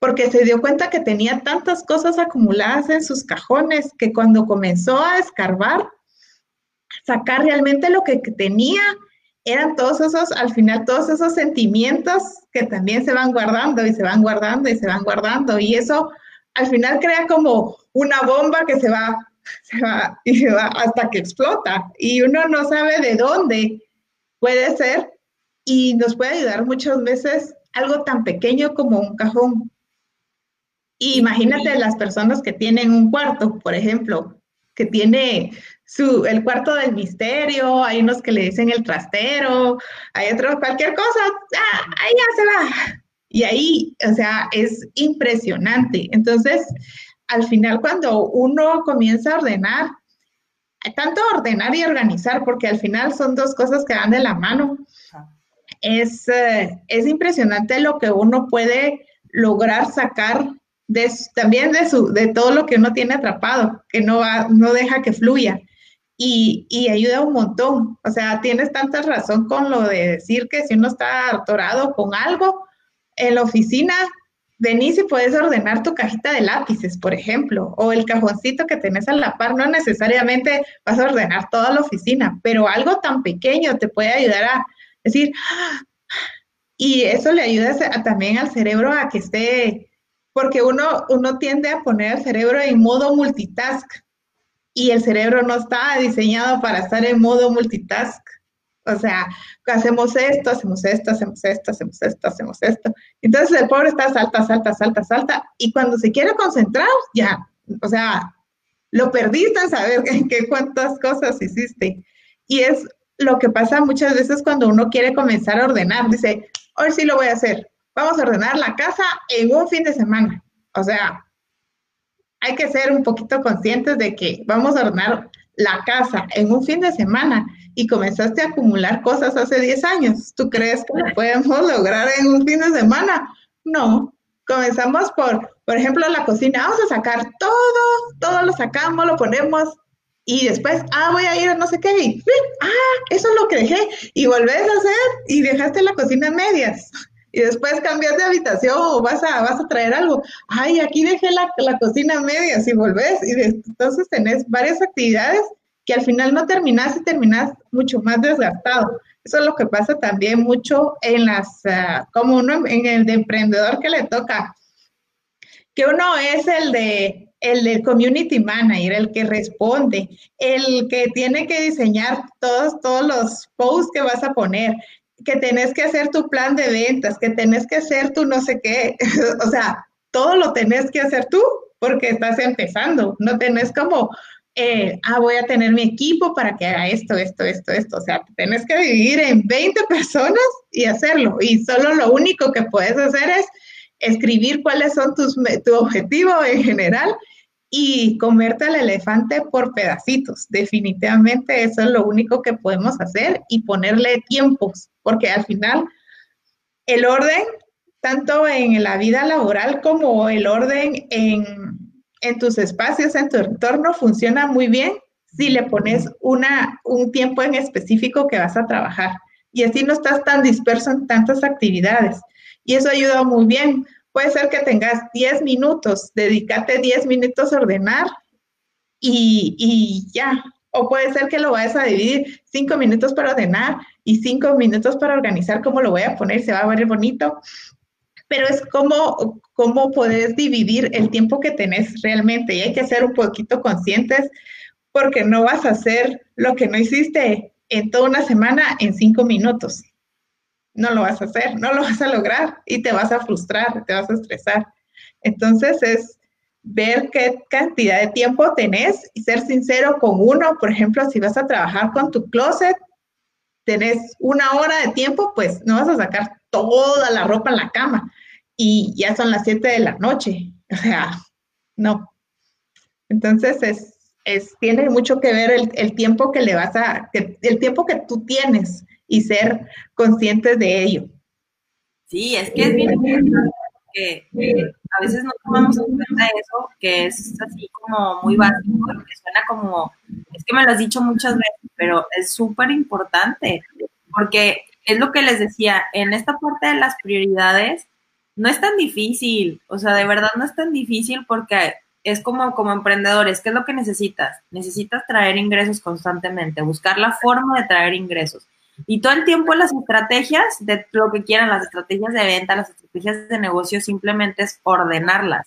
B: porque se dio cuenta que tenía tantas cosas acumuladas en sus cajones que cuando comenzó a escarbar, sacar realmente lo que tenía, eran todos esos, al final, todos esos sentimientos que también se van guardando y se van guardando y se van guardando. Y eso al final crea como una bomba que se va, se va y se va hasta que explota. Y uno no sabe de dónde puede ser y nos puede ayudar muchas veces algo tan pequeño como un cajón. imagínate las personas que tienen un cuarto, por ejemplo, que tiene su, el cuarto del misterio, hay unos que le dicen el trastero, hay otros, cualquier cosa, ah, ahí ya se va. Y ahí, o sea, es impresionante. Entonces, al final, cuando uno comienza a ordenar, tanto ordenar y organizar, porque al final son dos cosas que van de la mano es, eh, es impresionante lo que uno puede lograr sacar también de, su, de todo lo que uno tiene atrapado, que no, no deja que fluya. Y, y, ayuda un montón. O sea, tienes tanta razón con lo de decir que si uno está atorado con algo en la oficina, venís y puedes ordenar tu cajita de lápices, por ejemplo, o el cajoncito que tenés a la par. No necesariamente vas a ordenar toda la oficina, pero algo tan pequeño te puede ayudar a, decir, y eso le ayuda también al cerebro a que esté, porque uno, uno tiende a poner el cerebro en modo multitask y el cerebro no está diseñado para estar en modo multitask. O sea, hacemos esto, hacemos esto, hacemos esto, hacemos esto, hacemos esto. Entonces el pobre está salta, salta, salta, salta. Y cuando se quiere concentrar, ya, o sea, lo perdiste [laughs] en saber qué cuántas cosas hiciste. Y es lo que pasa muchas veces cuando uno quiere comenzar a ordenar. Dice, hoy sí lo voy a hacer. Vamos a ordenar la casa en un fin de semana. O sea, hay que ser un poquito conscientes de que vamos a ordenar la casa en un fin de semana y comenzaste a acumular cosas hace 10 años. ¿Tú crees que lo podemos lograr en un fin de semana? No. Comenzamos por, por ejemplo, la cocina. Vamos a sacar todo, todo lo sacamos, lo ponemos y después, ah, voy a ir a no sé qué. Y, ah, eso es lo que dejé. Y volvés a hacer y dejaste la cocina en medias. Y después cambias de habitación o vas a, vas a traer algo. Ay, aquí dejé la, la cocina en medias y volvés. Y entonces tenés varias actividades que al final no terminas y terminas mucho más desgastado. Eso es lo que pasa también mucho en las, ah, como uno en el de emprendedor que le toca, que uno es el de el del community manager, el que responde, el que tiene que diseñar todos, todos los posts que vas a poner, que tenés que hacer tu plan de ventas, que tenés que hacer tu no sé qué, [laughs] o sea, todo lo tenés que hacer tú porque estás empezando, no tenés como eh, ah, voy a tener mi equipo para que haga esto, esto, esto, esto. O sea, tienes que dividir en 20 [laughs] personas y hacerlo. Y solo lo único que puedes hacer es escribir cuáles son tus, tu objetivo en general y comerte al elefante por pedacitos. Definitivamente eso es lo único que podemos hacer y ponerle tiempos, porque al final el orden, tanto en la vida laboral como el orden en en tus espacios, en tu entorno, funciona muy bien si le pones una, un tiempo en específico que vas a trabajar. Y así no estás tan disperso en tantas actividades. Y eso ayuda muy bien. Puede ser que tengas 10 minutos, dedícate 10 minutos a ordenar y, y ya. O puede ser que lo vayas a dividir 5 minutos para ordenar y 5 minutos para organizar cómo lo voy a poner, se va a ver bonito pero es como, cómo puedes dividir el tiempo que tenés realmente y hay que ser un poquito conscientes porque no vas a hacer lo que no hiciste en toda una semana en cinco minutos. No lo vas a hacer, no lo vas a lograr y te vas a frustrar, te vas a estresar. Entonces es ver qué cantidad de tiempo tenés y ser sincero con uno. Por ejemplo, si vas a trabajar con tu closet, tenés una hora de tiempo, pues no vas a sacar toda la ropa en la cama y ya son las 7 de la noche. O sea, no. Entonces es, es tiene mucho que ver el, tiempo que le vas a, el tiempo que tú tienes y ser conscientes de ello.
A: Sí, es que es bien importante que, a veces no tomamos en cuenta eso, que es así como muy básico, que suena como, es que me lo has dicho muchas veces, pero es súper importante, porque es lo que les decía, en esta parte de las prioridades, no es tan difícil, o sea, de verdad no es tan difícil porque es como, como emprendedores, ¿qué es lo que necesitas? Necesitas traer ingresos constantemente, buscar la forma de traer ingresos. Y todo el tiempo las estrategias de lo que quieran, las estrategias de venta, las estrategias de negocio, simplemente es ordenarlas.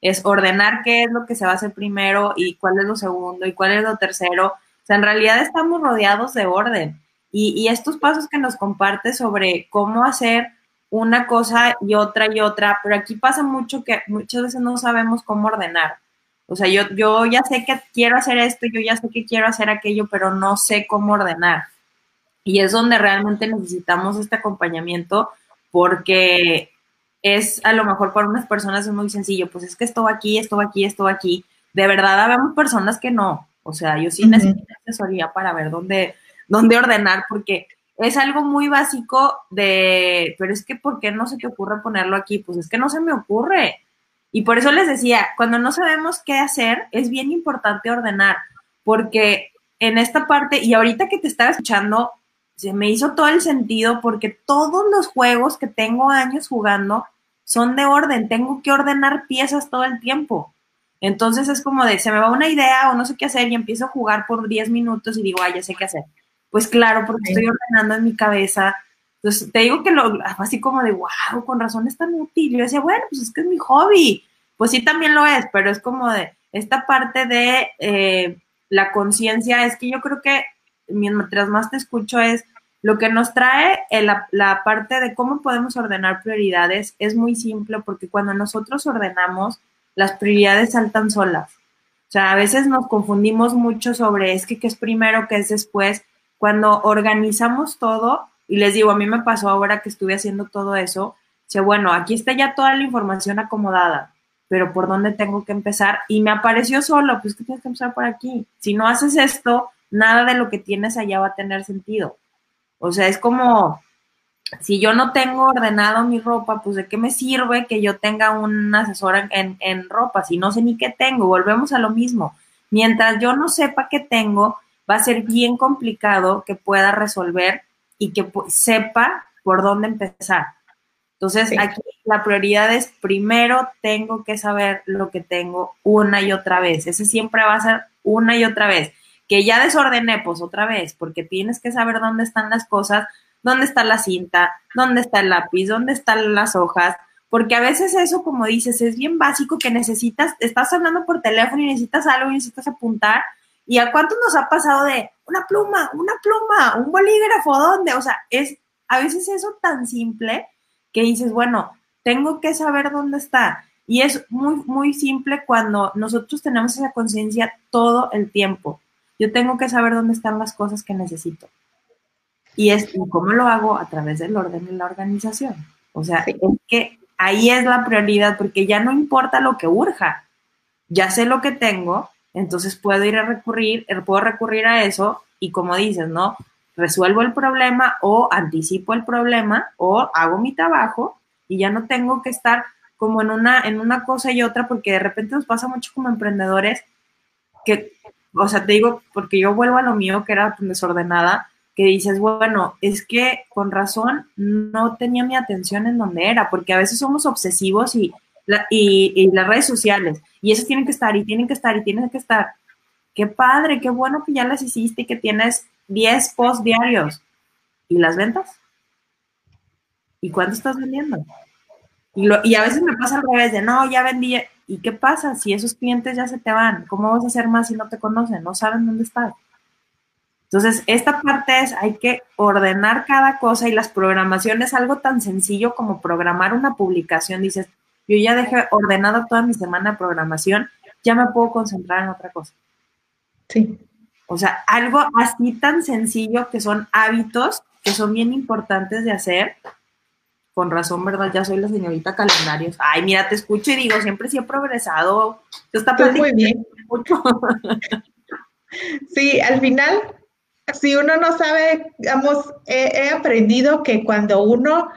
A: Es ordenar qué es lo que se va a hacer primero y cuál es lo segundo y cuál es lo tercero. O sea, en realidad estamos rodeados de orden. Y, y estos pasos que nos comparte sobre cómo hacer una cosa y otra y otra, pero aquí pasa mucho que muchas veces no sabemos cómo ordenar. O sea, yo, yo ya sé que quiero hacer esto, yo ya sé que quiero hacer aquello, pero no sé cómo ordenar. Y es donde realmente necesitamos este acompañamiento porque es a lo mejor para unas personas es muy sencillo, pues es que esto va aquí, esto va aquí, esto va aquí. De verdad, habemos personas que no. O sea, yo sí necesito asesoría para ver dónde, dónde ordenar porque es algo muy básico de, pero es que ¿por qué no se te ocurre ponerlo aquí? Pues es que no se me ocurre. Y por eso les decía, cuando no sabemos qué hacer, es bien importante ordenar, porque en esta parte, y ahorita que te estaba escuchando, se me hizo todo el sentido porque todos los juegos que tengo años jugando son de orden, tengo que ordenar piezas todo el tiempo. Entonces es como de, se me va una idea o no sé qué hacer y empiezo a jugar por 10 minutos y digo, ay, ya sé qué hacer pues claro, porque estoy ordenando en mi cabeza Entonces, te digo que lo, así como de, wow, con razón es tan útil. Yo decía, bueno, pues es que es mi hobby. Pues sí, también lo es, pero es como de esta parte de eh, la conciencia, es que yo creo que mientras más te escucho es lo que nos trae la, la parte de cómo podemos ordenar prioridades es muy simple porque cuando nosotros ordenamos, las prioridades saltan solas. O sea, a veces nos confundimos mucho sobre es que qué es primero, qué es después. Cuando organizamos todo, y les digo, a mí me pasó ahora que estuve haciendo todo eso, que bueno, aquí está ya toda la información acomodada, pero ¿por dónde tengo que empezar? Y me apareció solo, pues que tienes que empezar por aquí. Si no haces esto, nada de lo que tienes allá va a tener sentido. O sea, es como, si yo no tengo ordenado mi ropa, pues de qué me sirve que yo tenga un asesor en, en, ropa, si no sé ni qué tengo, volvemos a lo mismo. Mientras yo no sepa qué tengo, va a ser bien complicado que pueda resolver y que sepa por dónde empezar. Entonces, aquí la prioridad es primero tengo que saber lo que tengo una y otra vez. Ese siempre va a ser una y otra vez. Que ya desordené, pues otra vez, porque tienes que saber dónde están las cosas, dónde está la cinta, dónde está el lápiz, dónde están las hojas, porque a veces eso, como dices, es bien básico que necesitas, estás hablando por teléfono y necesitas algo y necesitas apuntar, ¿Y a cuántos nos ha pasado de una pluma, una pluma, un bolígrafo, dónde? O sea, es a veces eso tan simple que dices, bueno, tengo que saber dónde está. Y es muy, muy simple cuando nosotros tenemos esa conciencia todo el tiempo. Yo tengo que saber dónde están las cosas que necesito. Y es cómo lo hago a través del orden y la organización. O sea, es que ahí es la prioridad, porque ya no importa lo que urja. Ya sé lo que tengo, entonces puedo ir a recurrir, er, puedo recurrir a eso y como dices, ¿no? Resuelvo el problema o anticipo el problema o hago mi trabajo y ya no tengo que estar como en una, en una cosa y otra porque de repente nos pasa mucho como emprendedores que, o sea, te digo, porque yo vuelvo a lo mío que era desordenada, que dices, bueno, es que con razón no tenía mi atención en donde era, porque a veces somos obsesivos y las redes sociales. Y esas tienen que estar y tienen que estar y tienen que estar. Qué padre, qué bueno que ya las hiciste y que tienes 10 posts diarios. ¿Y las ventas? ¿Y cuánto estás vendiendo? Y, lo, y a veces me pasa al revés de, no, ya vendí. ¿Y qué pasa si esos clientes ya se te van? ¿Cómo vas a hacer más si no te conocen? No saben dónde estás. Entonces, esta parte es, hay que ordenar cada cosa y las programaciones, algo tan sencillo como programar una publicación. Dices, yo ya dejé ordenada toda mi semana de programación, ya me puedo concentrar en otra cosa.
B: Sí.
A: O sea, algo así tan sencillo que son hábitos que son bien importantes de hacer. Con razón, ¿verdad? Ya soy la señorita calendarios. Ay, mira, te escucho y digo, siempre sí he progresado.
B: Está muy bien. [laughs] Sí, al final, si uno no sabe, digamos, he aprendido que cuando uno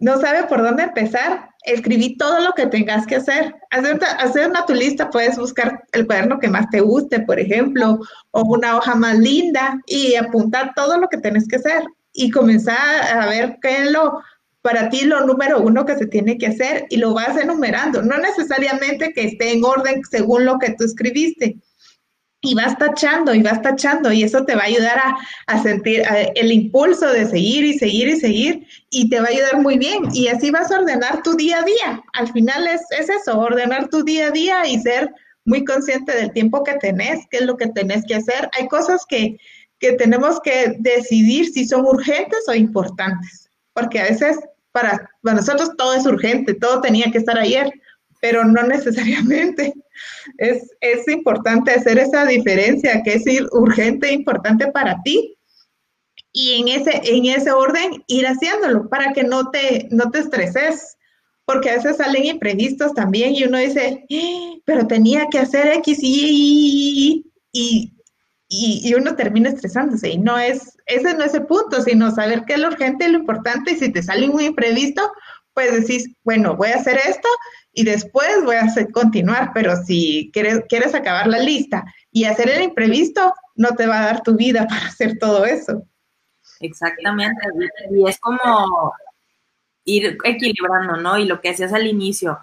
B: no sabe por dónde empezar, escribí todo lo que tengas que hacer. Hacer, hacer una tu lista, puedes buscar el cuaderno que más te guste, por ejemplo, o una hoja más linda y apuntar todo lo que tienes que hacer y comenzar a ver qué es lo para ti lo número uno que se tiene que hacer y lo vas enumerando. No necesariamente que esté en orden según lo que tú escribiste, y vas tachando y vas tachando y eso te va a ayudar a, sentir el impulso de seguir y seguir y seguir y te va a ayudar muy bien y así vas a ordenar tu día a día. Al final es, es eso, ordenar tu día a día y ser muy consciente del tiempo que tenés, qué es lo que tenés que hacer. Hay cosas que, que tenemos que decidir si son urgentes o importantes, porque a veces para, para nosotros todo es urgente, todo tenía que estar ayer, pero no [laughs] necesariamente. Es, es importante hacer esa diferencia, que es urgente e importante para ti. Y en ese, en ese orden ir haciéndolo para que no te, no te estreses, porque a veces salen imprevistos también y uno dice, ¡Ah! pero tenía que hacer X y, y, y, y, uno termina estresándose. Y no es, ese no es el punto, sino saber qué es lo urgente y lo importante. Y si te sale un imprevisto, pues decís, bueno, voy a hacer esto y después voy a hacer, continuar, pero si quieres, quieres acabar la lista y hacer el imprevisto, no te va a dar tu vida [laughs] para hacer todo eso.
A: Exactamente, y es como ir equilibrando, ¿no? Y lo que hacías al inicio,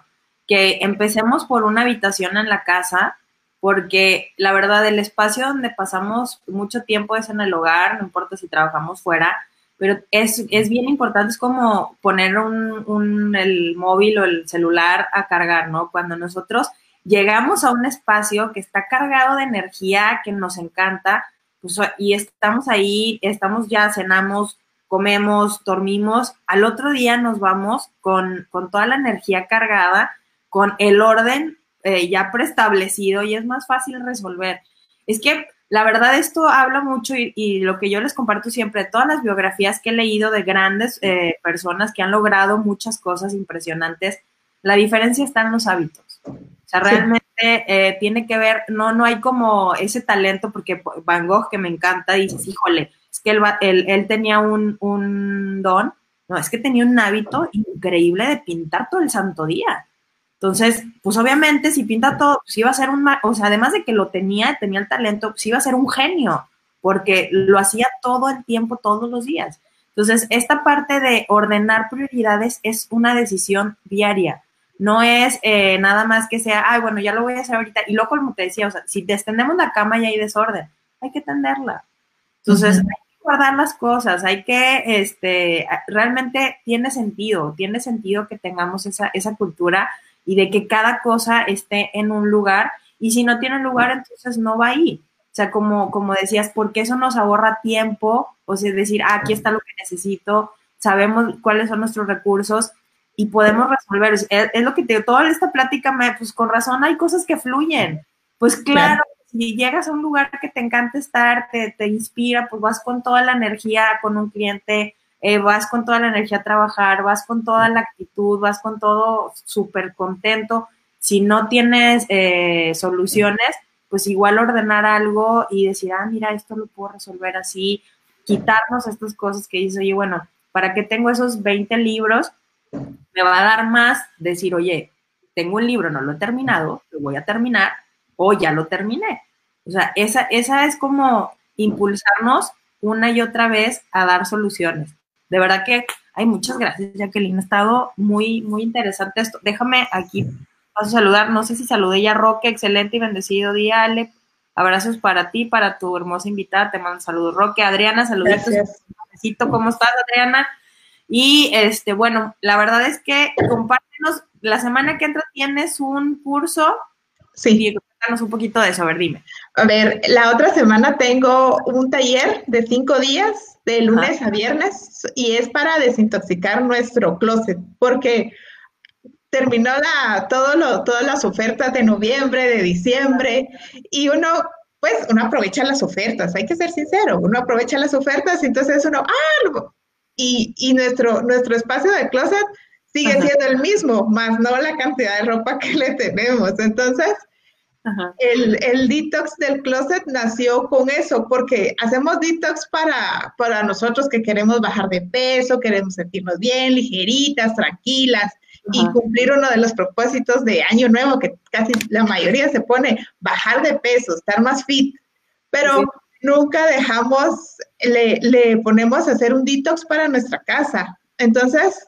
A: que empecemos por una habitación en la casa, porque la verdad el espacio donde pasamos mucho tiempo es en el hogar, no importa si trabajamos fuera, pero es, es bien importante, es como poner un, un, el móvil o el celular a cargar, ¿no? Cuando nosotros llegamos a un espacio que está cargado de energía, que nos encanta, pues, y estamos ahí, estamos ya, cenamos, comemos, dormimos, al otro día nos vamos con, con toda la energía cargada, con el orden eh, ya preestablecido y es más fácil resolver. Es que la verdad esto habla mucho y, lo que yo les comparto siempre, todas las biografías que he leído de grandes eh, personas que han logrado muchas cosas impresionantes, la diferencia está en los hábitos. O sea, realmente eh, tiene que ver, no, no hay como ese talento, porque Van Gogh, que me encanta, dices, híjole, es que él, él, tenía un, un don, no, es que tenía un hábito increíble de pintar todo el santo día. Entonces, pues obviamente si pinta todo, pues iba a ser un, o sea, además de que lo tenía, tenía el talento, pues iba a ser un genio, porque lo hacía todo el tiempo, todos los días. Entonces, esta parte de ordenar prioridades es una decisión diaria. No es eh, nada más que sea, ay, bueno, ya lo voy a hacer ahorita. Y luego, como te decía, o sea, si extendemos la cama y hay desorden, hay que tenderla. Entonces, hay que guardar las cosas, hay que, este, realmente tiene sentido, tiene sentido que tengamos esa, esa cultura y de que cada cosa esté en un lugar y si no tiene lugar, entonces no va ahí. O sea, como, como decías, porque eso nos ahorra tiempo, o sea, decir, ah, aquí está lo que necesito, sabemos cuáles son nuestros recursos y podemos resolver. Es, lo que te digo, toda esta plática, me, pues con razón hay cosas que fluyen. Pues claro, si llegas a un lugar que te encanta estar, te, te inspira, pues vas con toda la energía con un cliente, eh, vas con toda la energía a trabajar, vas con toda la actitud, vas con todo súper contento. Si no tienes eh, soluciones, pues igual ordenar algo y decir, ah, mira, esto lo puedo resolver así, quitarnos estas cosas que dices, oye, bueno, ¿para qué tengo esos 20 libros? Me va a dar más decir, oye, tengo un libro, no lo he terminado, lo voy a terminar, o ya lo terminé. O sea, esa, esa es como impulsarnos una y otra vez a dar soluciones. De verdad que hay muchas gracias, Jacqueline. Ha estado muy, muy interesante esto. Déjame aquí, paso a saludar. No sé si saludé ya Roque. Excelente y bendecido día, Ale. Abrazos para ti, para tu hermosa invitada. Te mando saludos, Roque. Adriana, saluditos. ¿Cómo estás, Adriana? Y este, bueno, la verdad es que compártenos, la semana que entra tienes un curso.
B: Sí.
A: cuéntanos un poquito de eso, a ver, dime.
B: A ver, la otra semana tengo un taller de cinco días de lunes a viernes y es para desintoxicar nuestro closet, porque terminó la, todo lo, todas las ofertas de noviembre, de diciembre, y uno, pues, uno aprovecha las ofertas, hay que ser sincero, uno aprovecha las ofertas, y entonces uno, ah, y, y nuestro, nuestro espacio de closet sigue siendo el mismo, más no la cantidad de ropa que le tenemos. Entonces, el, el, detox del closet nació con eso, porque hacemos detox para, para nosotros que queremos bajar de peso, queremos sentirnos bien, ligeritas, tranquilas y cumplir uno de los propósitos de año nuevo, que casi la mayoría se pone, bajar de peso, estar más fit. Pero nunca dejamos, le, le ponemos a hacer un detox para nuestra casa. Entonces,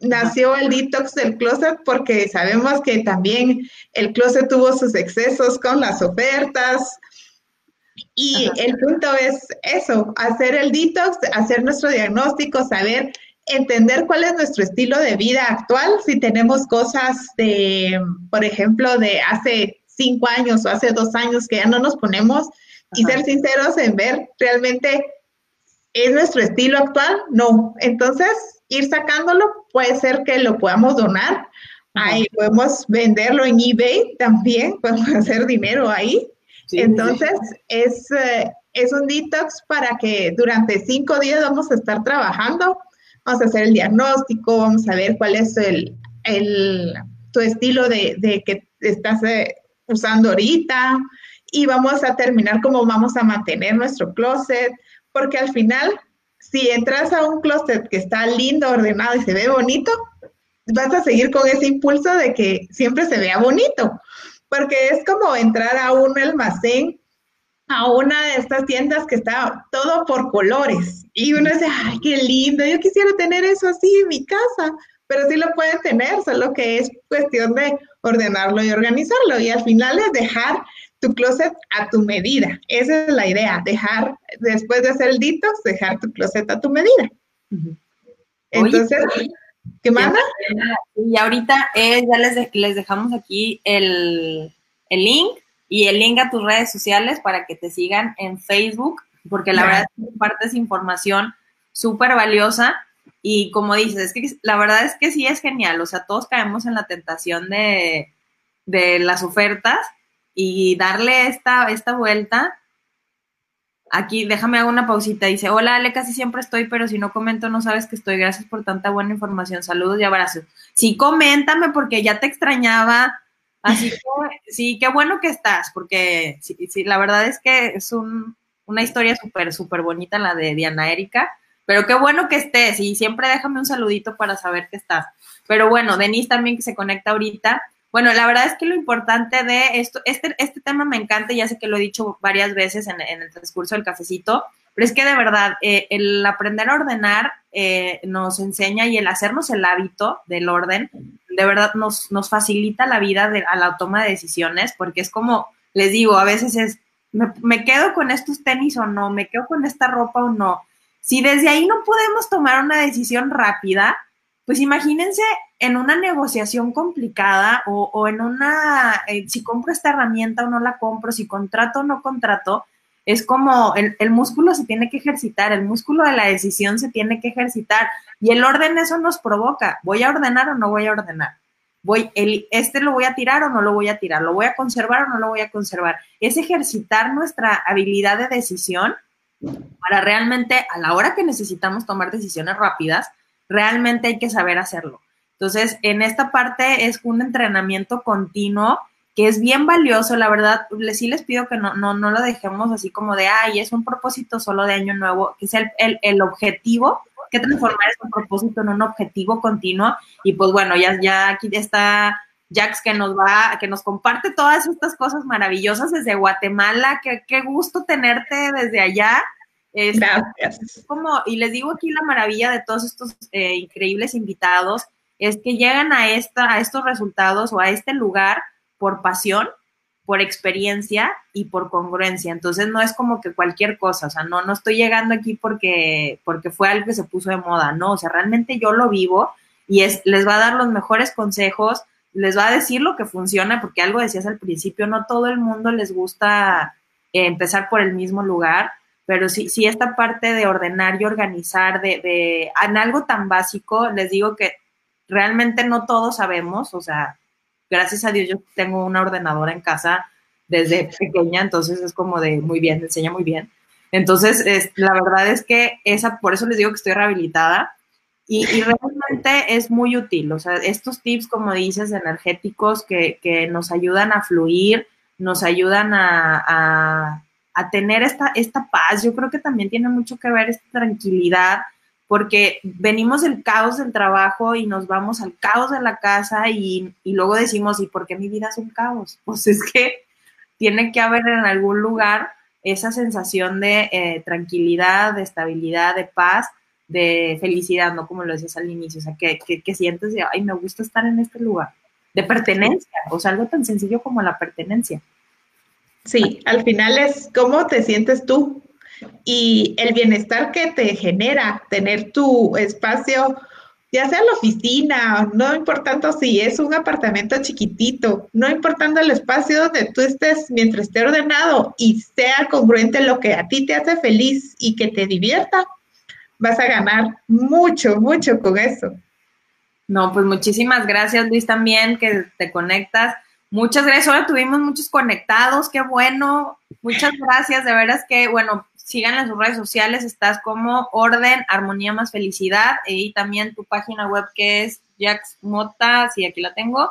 B: nació el detox del closet porque sabemos que también el closet tuvo sus excesos con las ofertas. Y el punto es eso, hacer el detox, hacer nuestro diagnóstico, saber, entender cuál es nuestro estilo de vida actual, si tenemos cosas de, por ejemplo, de hace cinco años o hace dos años que ya no nos ponemos y ser sinceros en ver realmente, ¿es nuestro estilo actual? No. Entonces, ir sacándolo, puede ser que lo podamos donar. Ahí podemos venderlo en eBay también, [laughs] podemos hacer dinero ahí. Entonces, Es, eh, es un detox para que durante cinco días vamos a estar trabajando, vamos a hacer el diagnóstico, vamos a ver cuál es el, el tu estilo de, de que estás eh, usando ahorita y vamos a terminar cómo vamos a mantener nuestro closet, porque al final si entras a un closet que está lindo, ordenado y se ve bonito, vas a seguir con ese impulso de que siempre se vea bonito, porque es como entrar a un almacén, a una de estas tiendas que está todo por colores y uno dice, ay, qué lindo, yo quisiera tener eso así en mi casa, pero sí lo pueden tener, solo que es cuestión de ordenarlo y organizarlo y al final es dejar tu closet a tu medida. Esa es la idea, dejar, después de hacer el detox, dejar tu closet a tu medida. Entonces, ¿qué manda?
A: Y ahorita eh, ya les, les dejamos aquí el, el link y el link a tus redes sociales para que te sigan en Facebook, porque la verdad es que compartes información súper valiosa y como dices, es que la verdad es que sí es genial, o sea, todos caemos en la tentación de, de las ofertas y darle esta, esta vuelta. Aquí, déjame hago una pausita. Dice, hola Ale, casi siempre estoy, pero si no comento no sabes que estoy. Gracias por tanta buena información. Saludos y abrazos. Sí, coméntame porque ya te extrañaba. Así [laughs] que sí, qué bueno que estás, porque sí, sí la verdad es que es un, una historia súper, súper bonita la de Diana Erika. Pero qué bueno que estés y siempre déjame un saludito para saber que estás. Pero bueno, Denise también que se conecta ahorita. Bueno, la verdad es que lo importante de esto, este, este tema me encanta, ya sé que lo he dicho varias veces en, el transcurso del cafecito, pero es que de verdad, eh, el aprender a ordenar eh, nos enseña y el hacernos el hábito del orden, de verdad nos, nos facilita la vida a la toma de decisiones, porque es como, les digo, a veces es, me quedo con estos tenis o no, me quedo con esta ropa o no, si desde ahí no podemos tomar una decisión rápida, pues imagínense en una negociación complicada o, en una, eh, si compro esta herramienta o no la compro, si contrato o no contrato, es como el, el, músculo se tiene que ejercitar, el músculo de la decisión se tiene que ejercitar y el orden eso nos provoca, voy a ordenar o no voy a ordenar, voy, el, este lo voy a tirar o no lo voy a tirar, lo voy a conservar o no lo voy a conservar, es ejercitar nuestra habilidad de decisión para realmente a la hora que necesitamos tomar decisiones rápidas, realmente hay que saber hacerlo. Entonces, en esta parte es un entrenamiento continuo que es bien valioso, la verdad, sí les pido que no, no, no lo dejemos así como de, ay, es un propósito solo de año nuevo, que sea el, el, objetivo, que transformar ese propósito en un objetivo continuo. Y pues bueno, ya, ya aquí está Jax que nos va, que nos comparte todas estas cosas maravillosas desde Guatemala. Qué, qué gusto tenerte desde allá.
B: Gracias.
A: Como, y les digo aquí la maravilla de todos estos eh, increíbles invitados, es que llegan a, esta, a estos resultados o a este lugar por pasión, por experiencia y por congruencia. Entonces no es como que cualquier cosa, o sea, no, no estoy llegando aquí porque, porque fue algo que se puso de moda, no, o sea, realmente yo lo vivo y es, les va a dar los mejores consejos, les va a decir lo que funciona, porque algo decías al principio, no todo el mundo les gusta eh, empezar por el mismo lugar, pero sí, sí esta parte de ordenar y organizar, de, de, en algo tan básico, les digo que realmente no todos sabemos, o sea, gracias a Dios yo tengo una ordenadora en casa desde pequeña, entonces es como de muy bien, enseña muy bien. Entonces, es, la verdad es que esa, por eso les digo que estoy rehabilitada, y, realmente es muy útil, o sea, estos tips, como dices, energéticos que, que nos ayudan a fluir, nos ayudan a, a, tener esta, esta paz, yo creo que también tiene mucho que ver esta tranquilidad, porque venimos del caos del trabajo y nos vamos al caos de la casa y, y luego decimos, ¿y por qué mi vida es un caos? [laughs] Pues es que tiene que haber en algún lugar esa sensación de eh, tranquilidad, de estabilidad, de paz, de felicidad, ¿no? Como lo decías al inicio, o sea, que, que, sientes de, ay, me gusta estar en este lugar, de pertenencia, o sea, algo tan sencillo como la pertenencia.
B: Sí, al final es cómo te sientes tú y el bienestar que te genera tener tu espacio, ya sea la oficina, no importando si es un apartamento chiquitito, no importando el espacio donde tú estés mientras esté ordenado y sea congruente lo que a ti te hace feliz y que te divierta, vas a ganar mucho, mucho con eso.
A: No, pues muchísimas gracias Luis también que te conectas. Muchas gracias. Ahora tuvimos muchos conectados, qué bueno. Muchas gracias, de veras que, bueno, sigan en sus redes sociales, estás como Orden, Armonía más Felicidad y también tu página web que es jaxmota, si aquí la tengo,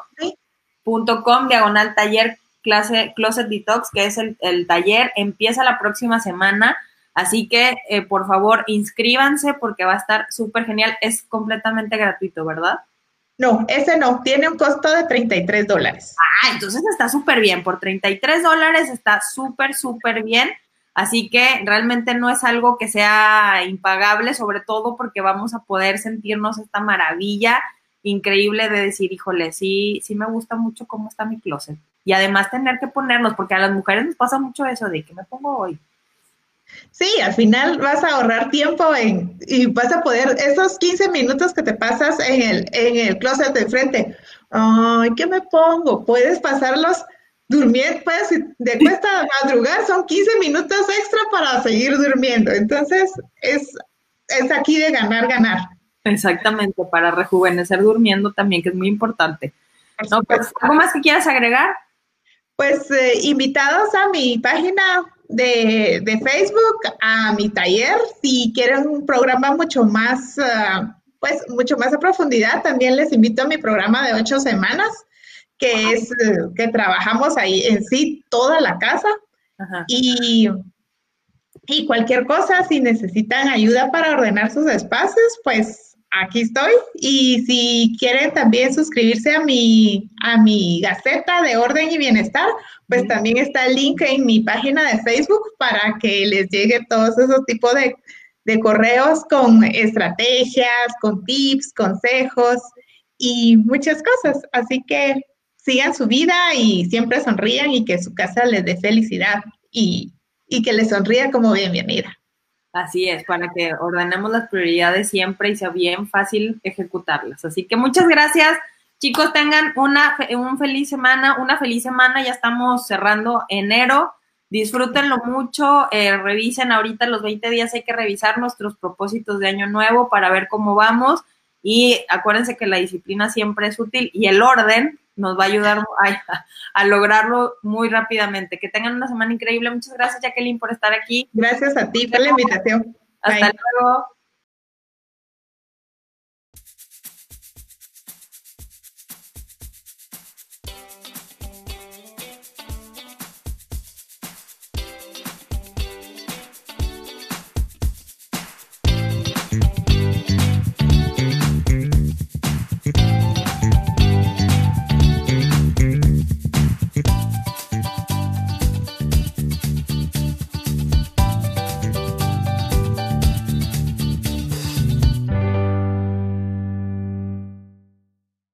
A: punto com, diagonal taller clase Closet Detox, que es el, el taller, empieza la próxima semana Así que, eh, por favor, inscríbanse porque va a estar súper genial. Es completamente gratuito, ¿verdad?
B: No, ese no, tiene un costo de 33 dólares.
A: Ah, entonces está súper bien. Por 33 dólares está súper, súper bien. Así que realmente no es algo que sea impagable, sobre todo porque vamos a poder sentirnos esta maravilla increíble de decir, híjole, sí, sí me gusta mucho cómo está mi closet. Y además tener que ponernos, porque a las mujeres nos pasa mucho eso de que me pongo hoy
B: Sí, al final vas a ahorrar tiempo y vas a poder, esos 15 minutos que te pasas en el, en el closet de frente, ay, ¿qué me pongo? Puedes pasarlos durmiendo, pues de cuesta madrugar son 15 minutos extra para seguir durmiendo. Entonces, es, es aquí de ganar, ganar.
A: Exactamente, para rejuvenecer durmiendo también, que es muy importante. No, pues, ¿Algo más que quieras agregar?
B: Pues eh, invitados a mi página de, de, Facebook, a mi taller, si quieren un programa mucho más, uh, pues mucho más a profundidad, también les invito a mi programa de ocho semanas que es eh, que trabajamos ahí en sí toda la casa y, y cualquier cosa, si necesitan ayuda para ordenar sus espacios, pues aquí estoy. Y si quieren también suscribirse a mi, a mi Gaceta de Orden y Bienestar, pues también está el link en mi página de Facebook para que les llegue todos esos tipos de, de correos con estrategias, con tips, consejos y muchas cosas. Así que sigan su vida y siempre sonrían y que su casa les dé felicidad y, que les sonría como bienvenida.
A: Así es, para que ordenemos las prioridades siempre y sea bien fácil ejecutarlas. Así que muchas gracias. Chicos, tengan una un feliz semana, una feliz semana. Ya estamos cerrando enero. Disfrútenlo mucho. Eh, revisen ahorita los 20 días. Hay que revisar nuestros propósitos de año nuevo para ver cómo vamos. Y acuérdense que la disciplina siempre es útil y el orden nos va a ayudar [laughs] a, lograrlo muy rápidamente. Que tengan una semana increíble. Muchas gracias, Jacqueline, por estar aquí.
B: Gracias a ti por la invitación.
A: Hasta luego.